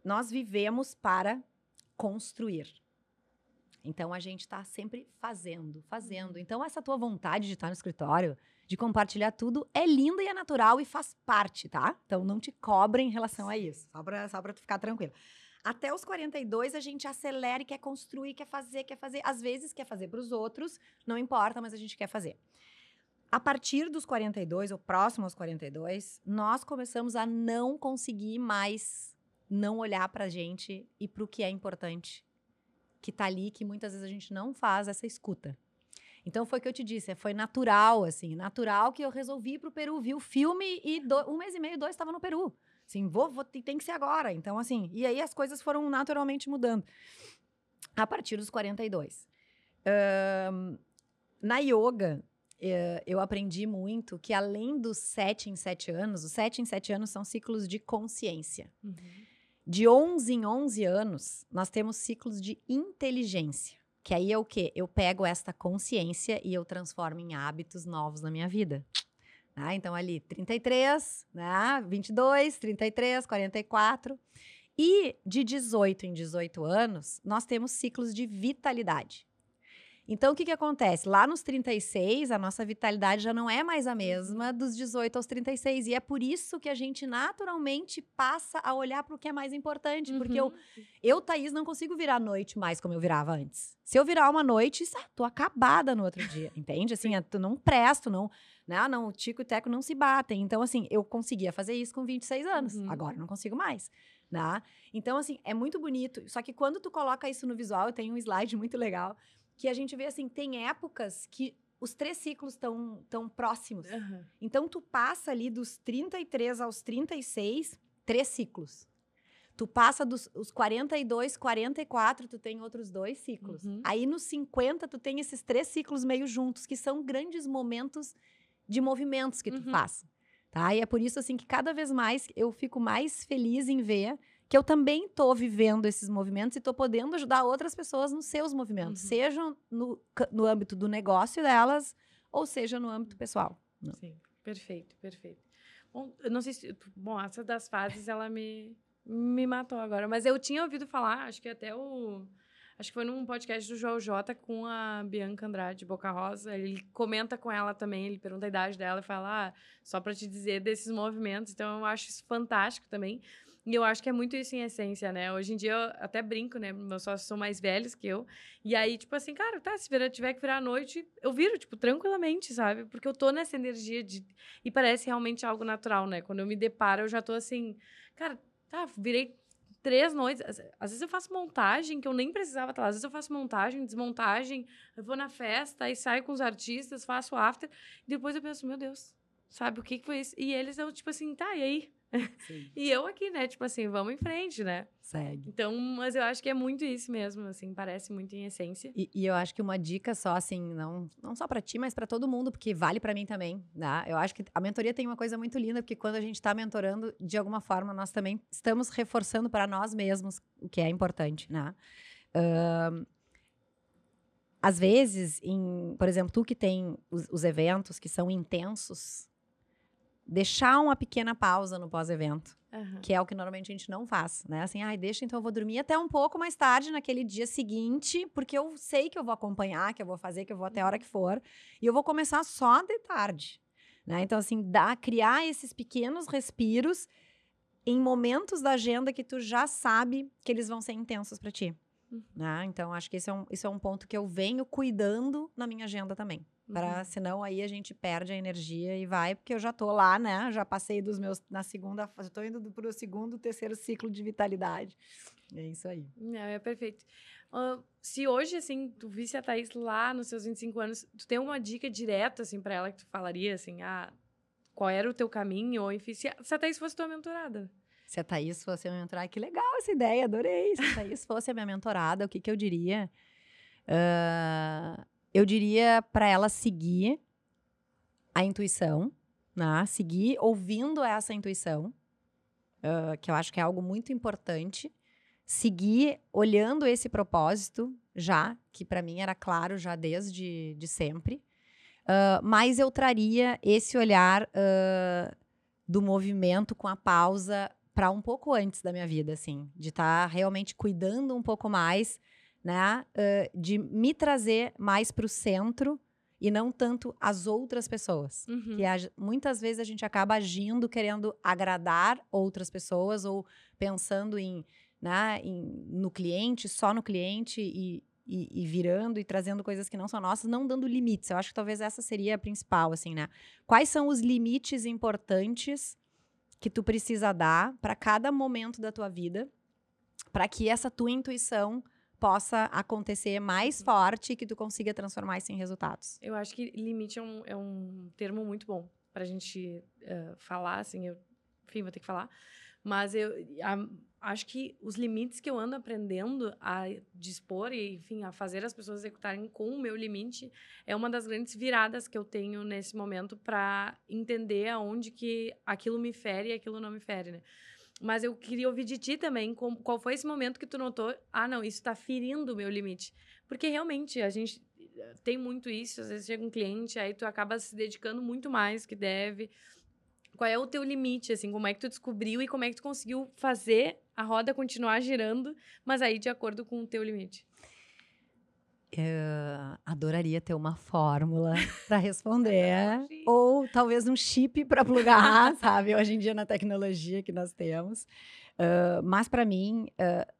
nós vivemos para construir. Então a gente está sempre fazendo, fazendo. Então essa tua vontade de estar no escritório, de compartilhar tudo, é linda e é natural e faz parte, tá? Então não te cobra em relação a isso, só para só pra tu ficar tranquilo. Até os 42 a gente acelera e quer construir, quer fazer, quer fazer. Às vezes quer fazer para os outros, não importa, mas a gente quer fazer. A partir dos 42, ou próximo aos 42, nós começamos a não conseguir mais não olhar pra gente e pro que é importante, que tá ali, que muitas vezes a gente não faz essa escuta. Então foi o que eu te disse, foi natural, assim, natural que eu resolvi ir pro Peru, vi o filme e do- um mês e meio, dois, estava no Peru. Assim, vou, vou, tem que ser agora. Então, assim, e aí as coisas foram naturalmente mudando. A partir dos 42. Ahn, na yoga, eh, eu aprendi muito que além dos sete em sete anos, os sete em sete anos são ciclos de consciência. Uhum. De 11 em 11 anos, nós temos ciclos de inteligência. Que aí é o quê? Eu pego esta consciência e eu transformo em hábitos novos na minha vida. Né? Então, ali, 33, né? 22, 33, 44. E de 18 em 18 anos, nós temos ciclos de vitalidade. Então, o que, que acontece? Lá nos 36, a nossa vitalidade já não é mais a mesma dos 18 aos 36. E é por isso que a gente naturalmente passa a olhar para o que é mais importante. Porque eu, Uhum. eu, Thaís, não consigo virar noite mais como eu virava antes. Se eu virar uma noite, ah, tô acabada no outro dia, entende? Assim, é, tu não presto, não, né? Não, o Tico e o Teco não se batem. Então, assim, eu conseguia fazer isso com 26 anos. Uhum. Agora eu não consigo mais, né? Então, assim, é muito bonito. Só que quando tu coloca isso no visual, eu tenho um slide muito legal, que a gente vê, assim, tem épocas que os três ciclos estão tão próximos. Aham. Então, tu passa ali dos 33 aos 36, três ciclos. Tu passa dos os 42, 44, tu tem outros dois ciclos. Uhum. Aí nos 50, tu tem esses três ciclos meio juntos, que são grandes momentos de movimentos que tu Uhum. faz. Tá? E é por isso, assim, que cada vez mais eu fico mais feliz em ver que eu também tô vivendo esses movimentos e tô podendo ajudar outras pessoas nos seus movimentos, Uhum. sejam no, no âmbito do negócio delas, ou seja no âmbito pessoal. Não. Sim, perfeito, perfeito. Bom, eu não sei se. Bom, essa das fases ela me, me matou agora. Mas eu tinha ouvido falar, acho que até o. Acho que foi num podcast do João J com a Bianca Andrade, Boca Rosa. Ele comenta com ela também, ele pergunta a idade dela e fala, ah, só para te dizer desses movimentos. Então, eu acho isso fantástico também. E eu acho que é muito isso em essência, né? Hoje em dia eu até brinco, né? Meus sócios são mais velhos que eu. E aí, tipo assim, cara, tá, se virar, tiver que virar à noite, eu viro, tipo, tranquilamente, sabe? Porque eu tô nessa energia de. E parece realmente algo natural, né? Quando eu me deparo, eu já tô assim, cara, tá, virei três noites. Às vezes eu faço montagem que eu nem precisava estar lá. Às vezes eu faço montagem, desmontagem, eu vou na festa, aí saio com os artistas, faço after. E depois eu penso, meu Deus, sabe o que, que foi isso? E eles, eu, tipo assim, tá, e aí? e eu aqui, né? Tipo assim, vamos em frente, né? Segue. Então, mas eu acho que é muito isso mesmo, assim, parece muito em essência. E, e eu acho que uma dica só, assim, não, não só para ti, mas para todo mundo, porque vale para mim também, né? Eu acho que a mentoria tem uma coisa muito linda, porque quando a gente está mentorando, de alguma forma, nós também estamos reforçando para nós mesmos o que é importante, né? Uh, às vezes, em, por exemplo, tu que tem os, os eventos que são intensos, deixar uma pequena pausa no pós-evento. Uhum. Que é o que normalmente a gente não faz, né? Assim, ai, deixa então eu vou dormir até um pouco mais tarde naquele dia seguinte, porque eu sei que eu vou acompanhar, que eu vou fazer, que eu vou até a hora que for, e eu vou começar só de tarde, né? Então assim, dá criar esses pequenos respiros em momentos da agenda que tu já sabe que eles vão ser intensos para ti. Uhum. Né? Então, acho que esse é, um, esse é um ponto que eu venho cuidando na minha agenda também. Para, uhum. senão aí a gente perde a energia e vai, porque eu já tô lá, né? Já passei dos meus na segunda, estou indo para o segundo, terceiro ciclo de vitalidade. É isso aí. É, é perfeito. Uh, se hoje, assim, tu visse a Thaís lá nos seus 25 anos, tu tem uma dica direta, assim, para ela que tu falaria, assim, ah, qual era o teu caminho? Ou, enfim, se a, se a Thaís fosse tua mentorada? Se a Thaís fosse a minha mentorada, que legal essa ideia, adorei. Se a Thaís fosse a minha mentorada, o que, que eu diria? Uh, eu diria para ela seguir a intuição, né? seguir ouvindo essa intuição, uh, que eu acho que é algo muito importante. Seguir olhando esse propósito já, que para mim era claro já desde de sempre. Uh, mas eu traria esse olhar uh, do movimento com a pausa para um pouco antes da minha vida, assim, de estar tá realmente cuidando um pouco mais né? Uh, de me trazer mais para o centro e não tanto as outras pessoas. Uhum. Que a, muitas vezes a gente acaba agindo querendo agradar outras pessoas ou pensando em, né, em, no cliente, só no cliente e, e, e, virando e trazendo coisas que não são nossas, não dando limites. Eu acho que talvez essa seria a principal, assim, né? Quais são os limites importantes que tu precisa dar para cada momento da tua vida, para que essa tua intuição possa acontecer mais forte e que tu consiga transformar isso em resultados. Eu acho que limite é um, é um termo muito bom para a gente uh, falar, assim, eu, enfim, vou ter que falar, mas eu a, acho que os limites que eu ando aprendendo a dispor e, enfim, a fazer as pessoas executarem com o meu limite é uma das grandes viradas que eu tenho nesse momento para entender aonde que aquilo me fere e aquilo não me fere, né? Mas eu queria ouvir de ti também com, qual foi esse momento que tu notou, ah, não, isso está ferindo o meu limite. Porque realmente a gente eh, tem muito isso, às vezes chega um cliente, aí tu acaba se dedicando muito mais que deve. Qual é o teu limite, assim, como é que tu descobriu e como é que tu conseguiu fazer a roda continuar girando, mas aí de acordo com o teu limite? Eu adoraria ter uma fórmula para responder, ou talvez um chip para plugar, sabe? Hoje em dia na tecnologia que nós temos. Uh, mas para mim uh,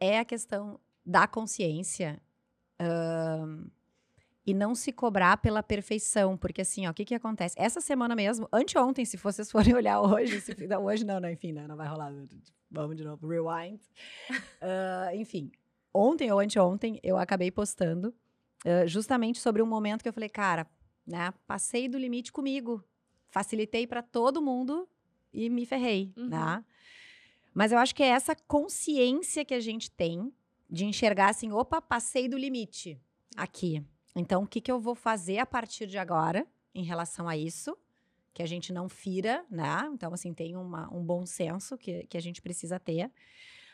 é a questão da consciência uh, e não se cobrar pela perfeição, porque assim, ó, o que que acontece? Essa semana mesmo, anteontem, se vocês forem olhar hoje, se, não, hoje não, não, enfim, né, não vai rolar. Vamos de novo, rewind. enfim, ontem ou anteontem, eu acabei postando uh, justamente sobre um momento que eu falei, cara, né, passei do limite comigo, facilitei para todo mundo e me ferrei, uhum. né? Mas eu acho que é essa consciência que a gente tem de enxergar assim, opa, passei do limite aqui. Então, o que, que eu vou fazer a partir de agora em relação a isso? Que a gente não fira, né? Então, assim, tem uma, um bom senso que, que a gente precisa ter.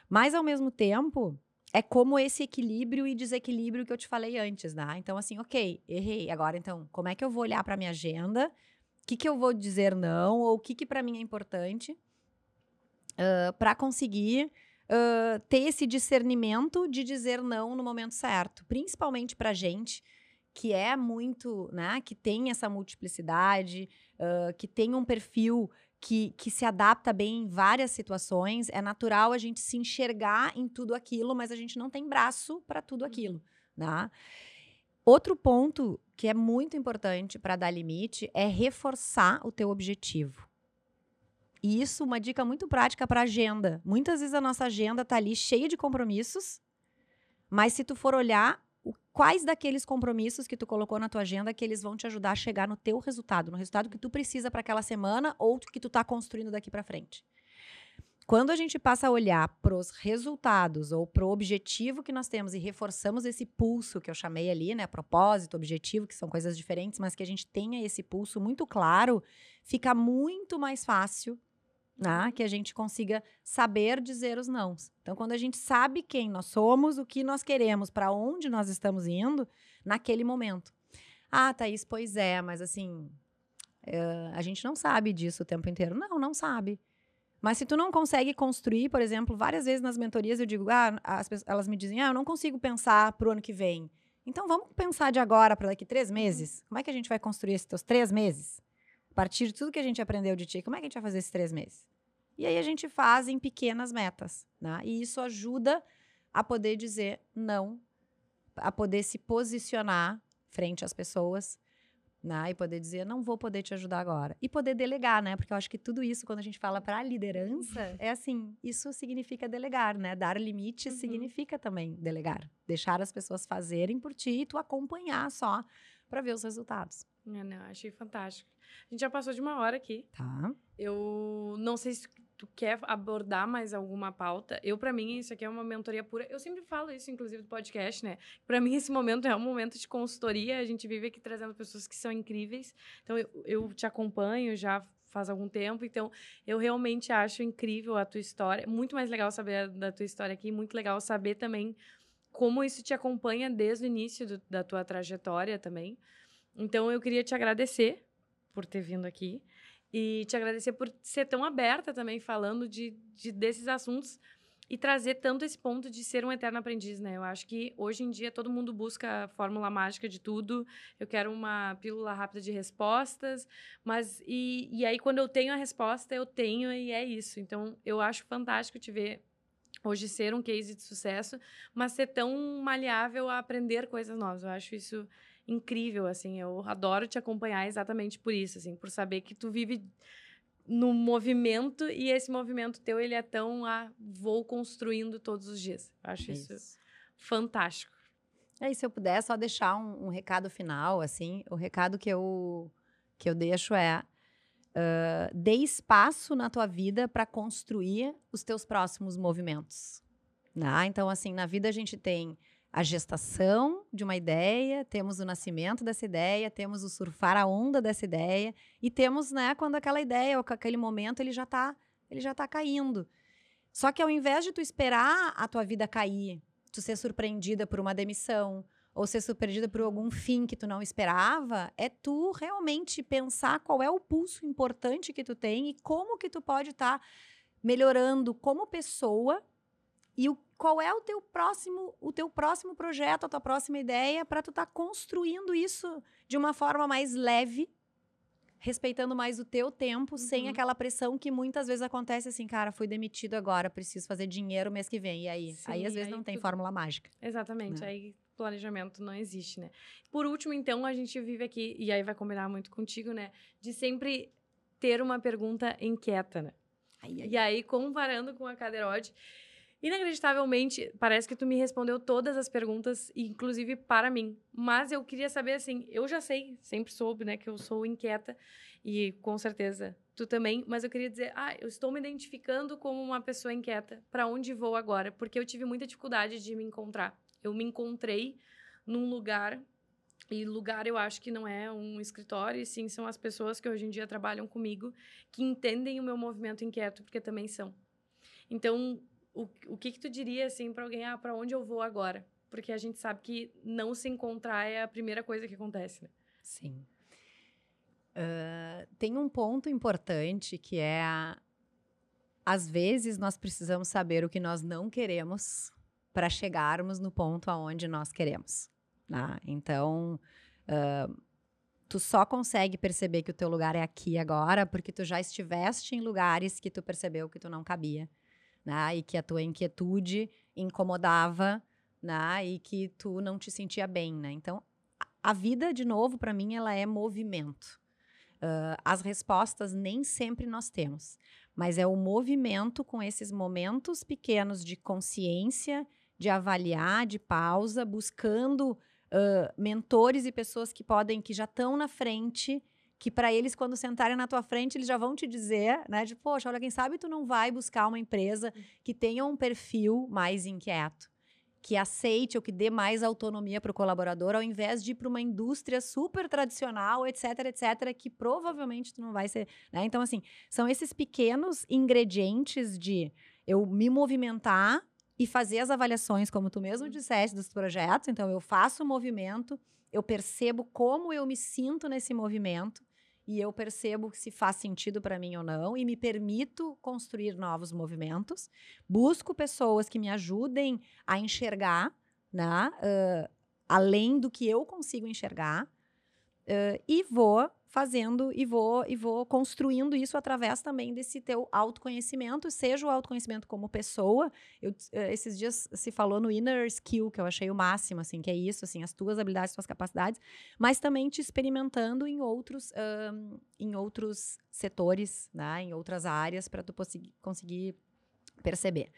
Mas, ao mesmo tempo, é como esse equilíbrio e desequilíbrio que eu te falei antes, né? Então, assim, ok, errei. Agora, então, como é que eu vou olhar para minha agenda? O que, que eu vou dizer não? Ou o que, que para mim é importante? Uh, para conseguir uh, ter esse discernimento de dizer não no momento certo, principalmente para gente que é muito, né, que tem essa multiplicidade, uh, que tem um perfil que, que se adapta bem em várias situações. É natural a gente se enxergar em tudo aquilo, mas a gente não tem braço para tudo aquilo, né? Outro ponto que é muito importante para dar limite é reforçar o teu objetivo. E isso uma dica muito prática para agenda. Muitas vezes a nossa agenda tá ali cheia de compromissos, mas se tu for olhar quais daqueles compromissos que tu colocou na tua agenda que eles vão te ajudar a chegar no teu resultado, no resultado que tu precisa para aquela semana ou que tu tá construindo daqui para frente. Quando a gente passa a olhar para os resultados ou para o objetivo que nós temos e reforçamos esse pulso que eu chamei ali, né, propósito, objetivo, que são coisas diferentes, mas que a gente tenha esse pulso muito claro, fica muito mais fácil né? que a gente consiga saber dizer os nãos. Então, quando a gente sabe quem nós somos, o que nós queremos, para onde nós estamos indo, naquele momento. Ah, Thaís, pois é, mas assim, uh, a gente não sabe disso o tempo inteiro. Não, não sabe. Mas se tu não consegue construir, por exemplo, várias vezes nas mentorias eu digo, ah, as, elas me dizem, ah, eu não consigo pensar para o ano que vem. Então vamos pensar de agora para daqui três meses? Como é que a gente vai construir esses teus três meses? A partir de tudo que a gente aprendeu de ti, como é que a gente vai fazer esses três meses? E aí a gente faz em pequenas metas, né? E isso ajuda a poder dizer não, a poder se posicionar frente às pessoas, né? E poder dizer, não vou poder te ajudar agora. E poder delegar, né? Porque eu acho que tudo isso, quando a gente fala para a liderança, é assim, isso significa delegar, né? Dar limites uhum. significa também delegar. Deixar as pessoas fazerem por ti e tu acompanhar só para ver os resultados. É, não, achei fantástico. A gente já passou de uma hora aqui. Tá. Eu não sei se tu quer abordar mais alguma pauta, eu, para mim, isso aqui é uma mentoria pura. Eu sempre falo isso, inclusive, do podcast, né? Para mim, esse momento é um momento de consultoria. A gente vive aqui trazendo pessoas que são incríveis. Então, eu, eu te acompanho já faz algum tempo. Então, eu realmente acho incrível a tua história. Muito mais legal saber da tua história aqui. Muito legal saber também como isso te acompanha desde o início do, da tua trajetória também. Então, eu queria te agradecer por ter vindo aqui. E te agradecer por ser tão aberta também, falando de, de desses assuntos e trazer tanto esse ponto de ser um eterno aprendiz, né? Eu acho que hoje em dia todo mundo busca a fórmula mágica de tudo. Eu quero uma pílula rápida de respostas, mas e, e aí quando eu tenho a resposta, eu tenho e é isso. Então eu acho fantástico te ver hoje ser um case de sucesso, mas ser tão maleável a aprender coisas novas. Eu acho isso incrível, assim. Eu adoro te acompanhar exatamente por isso, assim, por saber que tu vive no movimento e esse movimento teu, ele é tão, ah, vou construindo todos os dias. Eu acho isso, isso fantástico. É, e se eu puder só deixar um, um, recado final, assim, o recado que eu, que eu deixo é uh, dê espaço na tua vida para construir os teus próximos movimentos. Né? Então, assim, na vida a gente tem a gestação de uma ideia, temos o nascimento dessa ideia, temos o surfar a onda dessa ideia e temos, né, quando aquela ideia ou aquele momento ele já está ele já tá caindo. Só que ao invés de tu esperar a tua vida cair, tu ser surpreendida por uma demissão ou ser surpreendida por algum fim que tu não esperava, é tu realmente pensar qual é o pulso importante que tu tem e como que tu pode estar tá melhorando como pessoa e o, qual é o teu próximo, o teu próximo projeto, a tua próxima ideia para tu estar tá construindo isso de uma forma mais leve, respeitando mais o teu tempo, uhum. sem aquela pressão que muitas vezes acontece assim, cara, fui demitido agora, preciso fazer dinheiro mês que vem. E aí? Sim, aí às vezes aí não tem fórmula mágica. Exatamente. Né? Aí planejamento não existe, né? Por último, então, a gente vive aqui, e aí vai combinar muito contigo, né? De sempre ter uma pergunta inquieta, né? Ai, ai. E aí, comparando com a Caderote, Inacreditavelmente, parece que tu me respondeu todas as perguntas, inclusive para mim. Mas eu queria saber, assim, eu já sei, sempre soube, né, que eu sou inquieta e com certeza tu também, mas eu queria dizer, ah, eu estou me identificando como uma pessoa inquieta. Para onde vou agora? Porque eu tive muita dificuldade de me encontrar. Eu me encontrei num lugar e lugar eu acho que não é um escritório, e sim são as pessoas que hoje em dia trabalham comigo que entendem o meu movimento inquieto, porque também são. Então, o, o que, que tu diria assim para alguém, ah, para onde eu vou agora? Porque a gente sabe que não se encontrar é a primeira coisa que acontece, né? Sim. Uh, tem um ponto importante que é a, às vezes nós precisamos saber o que nós não queremos para chegarmos no ponto aonde nós queremos. Né? Então, uh, tu só consegue perceber que o teu lugar é aqui agora porque tu já estiveste em lugares que tu percebeu que tu não cabia, né? E que a tua inquietude incomodava, né? E que tu não te sentia bem, né? Então, a vida, de novo, para mim, ela é movimento. Uh, as respostas nem sempre nós temos, mas é o movimento com esses momentos pequenos de consciência, de avaliar, de pausa, buscando uh, mentores e pessoas que podem, que já estão na frente, que para eles, quando sentarem na tua frente, eles já vão te dizer, né, de, poxa, olha, quem sabe tu não vai buscar uma empresa que tenha um perfil mais inquieto que aceite ou que dê mais autonomia para o colaborador, ao invés de ir para uma indústria super tradicional, etc, etc, que provavelmente tu não vai ser. Né? Então, assim, são esses pequenos ingredientes de eu me movimentar e fazer as avaliações, como tu mesmo disseste, dos projetos. Então, eu faço o movimento, eu percebo como eu me sinto nesse movimento e eu percebo se faz sentido para mim ou não e me permito construir novos movimentos. Busco pessoas que me ajudem a enxergar, né, uh, além do que eu consigo enxergar, uh, e vou fazendo e vou e vou construindo isso através também desse teu autoconhecimento, seja o autoconhecimento como pessoa. Eu, eh, esses dias se falou no inner skill, que eu achei o máximo, assim, que é isso, assim, as tuas habilidades, tuas capacidades, mas também te experimentando em outros, um, em outros setores, né, em outras áreas, para tu conseguir perceber.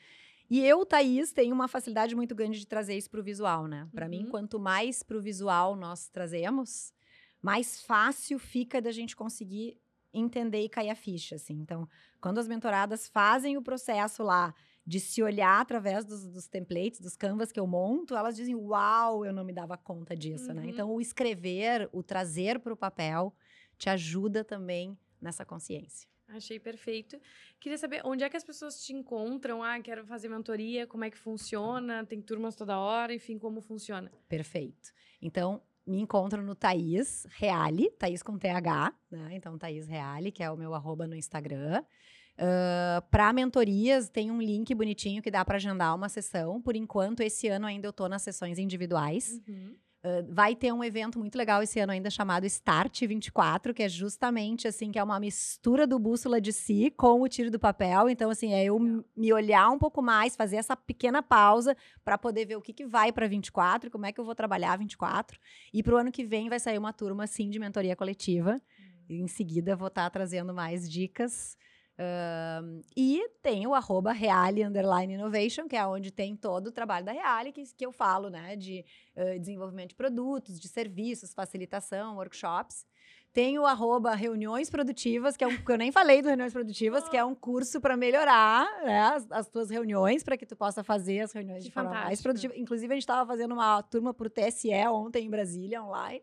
E eu, Thaís, tenho uma facilidade muito grande de trazer isso para o visual, né? Para uhum. mim, quanto mais para o visual nós trazemos, mais fácil fica da gente conseguir entender e cair a ficha, assim. Então, quando as mentoradas fazem o processo lá de se olhar através dos, dos templates, dos canvas que eu monto, elas dizem, uau, eu não me dava conta disso, né? uhum. né? Então, o escrever, o trazer para o papel, te ajuda também nessa consciência. Achei perfeito. Queria saber onde é que as pessoas te encontram. Ah, quero fazer mentoria, como é que funciona? Tem turmas toda hora, enfim, como funciona? Perfeito. Então, me encontram no Thaís Reale, Thaís com TH, né? Então, Thaís Reale, que é o meu arroba no Instagram. Uh, para mentorias, tem um link bonitinho que dá para agendar uma sessão. Por enquanto, esse ano ainda eu estou nas sessões individuais. Uhum. Uh, vai ter um evento muito legal esse ano ainda chamado Start 24, que é justamente assim, que é uma mistura do bússola de si com o tiro do papel. Então, assim, é eu me olhar um pouco mais, fazer essa pequena pausa para poder ver o que, que vai para 24, como é que eu vou trabalhar 24. E para o ano que vem vai sair uma turma, sim, de mentoria coletiva. Hum. Em seguida, vou estar tá trazendo mais dicas Uh, e tem o arroba Reale Underline Innovation, que é onde tem todo o trabalho da Reale, que, que eu falo, né? De uh, desenvolvimento de produtos, de serviços, facilitação, workshops. Tem o arroba Reuniões Produtivas, que é um que eu nem falei do Reuniões Produtivas, que é um curso para melhorar né, as, as tuas reuniões, para que tu possa fazer as reuniões que de forma fantástico. mais produtiva. Inclusive, a gente estava fazendo uma turma para o TSE ontem em Brasília, online.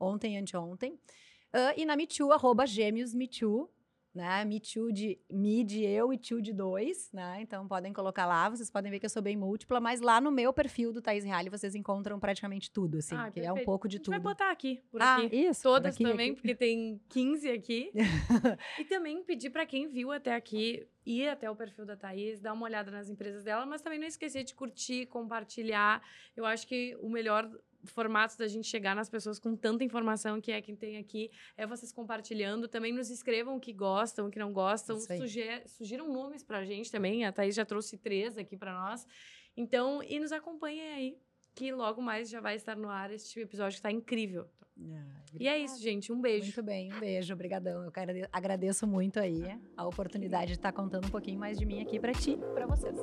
Ontem, anteontem. Uh, e na Me Too, arroba Gêmeos né? Me Too de me de eu e Too de dois, né? Então podem colocar lá, vocês podem ver que eu sou bem múltipla, mas lá no meu perfil do Thaís Reale vocês encontram praticamente tudo, assim, ah, que é um pouco de tudo. vai botar aqui, por ah, aqui. Isso, Todas aqui, também, aqui. porque tem 15 aqui. e também pedir para quem viu até aqui ir até o perfil da Thaís, dar uma olhada nas empresas dela, mas também não esquecer de curtir, compartilhar. Eu acho que o melhor formatos da gente chegar nas pessoas com tanta informação que é quem tem aqui, é vocês compartilhando. Também nos escrevam o que gostam, o que não gostam. Suger, sugiram nomes pra gente também. A Thaís já trouxe três aqui para nós. Então, e nos acompanhem aí, que logo mais já vai estar no ar este episódio que tá incrível. Ah, e é isso, gente. Um beijo. Muito bem, um beijo. Obrigadão. Eu quero, agradeço muito aí a oportunidade de estar contando um pouquinho mais de mim aqui para ti e para vocês.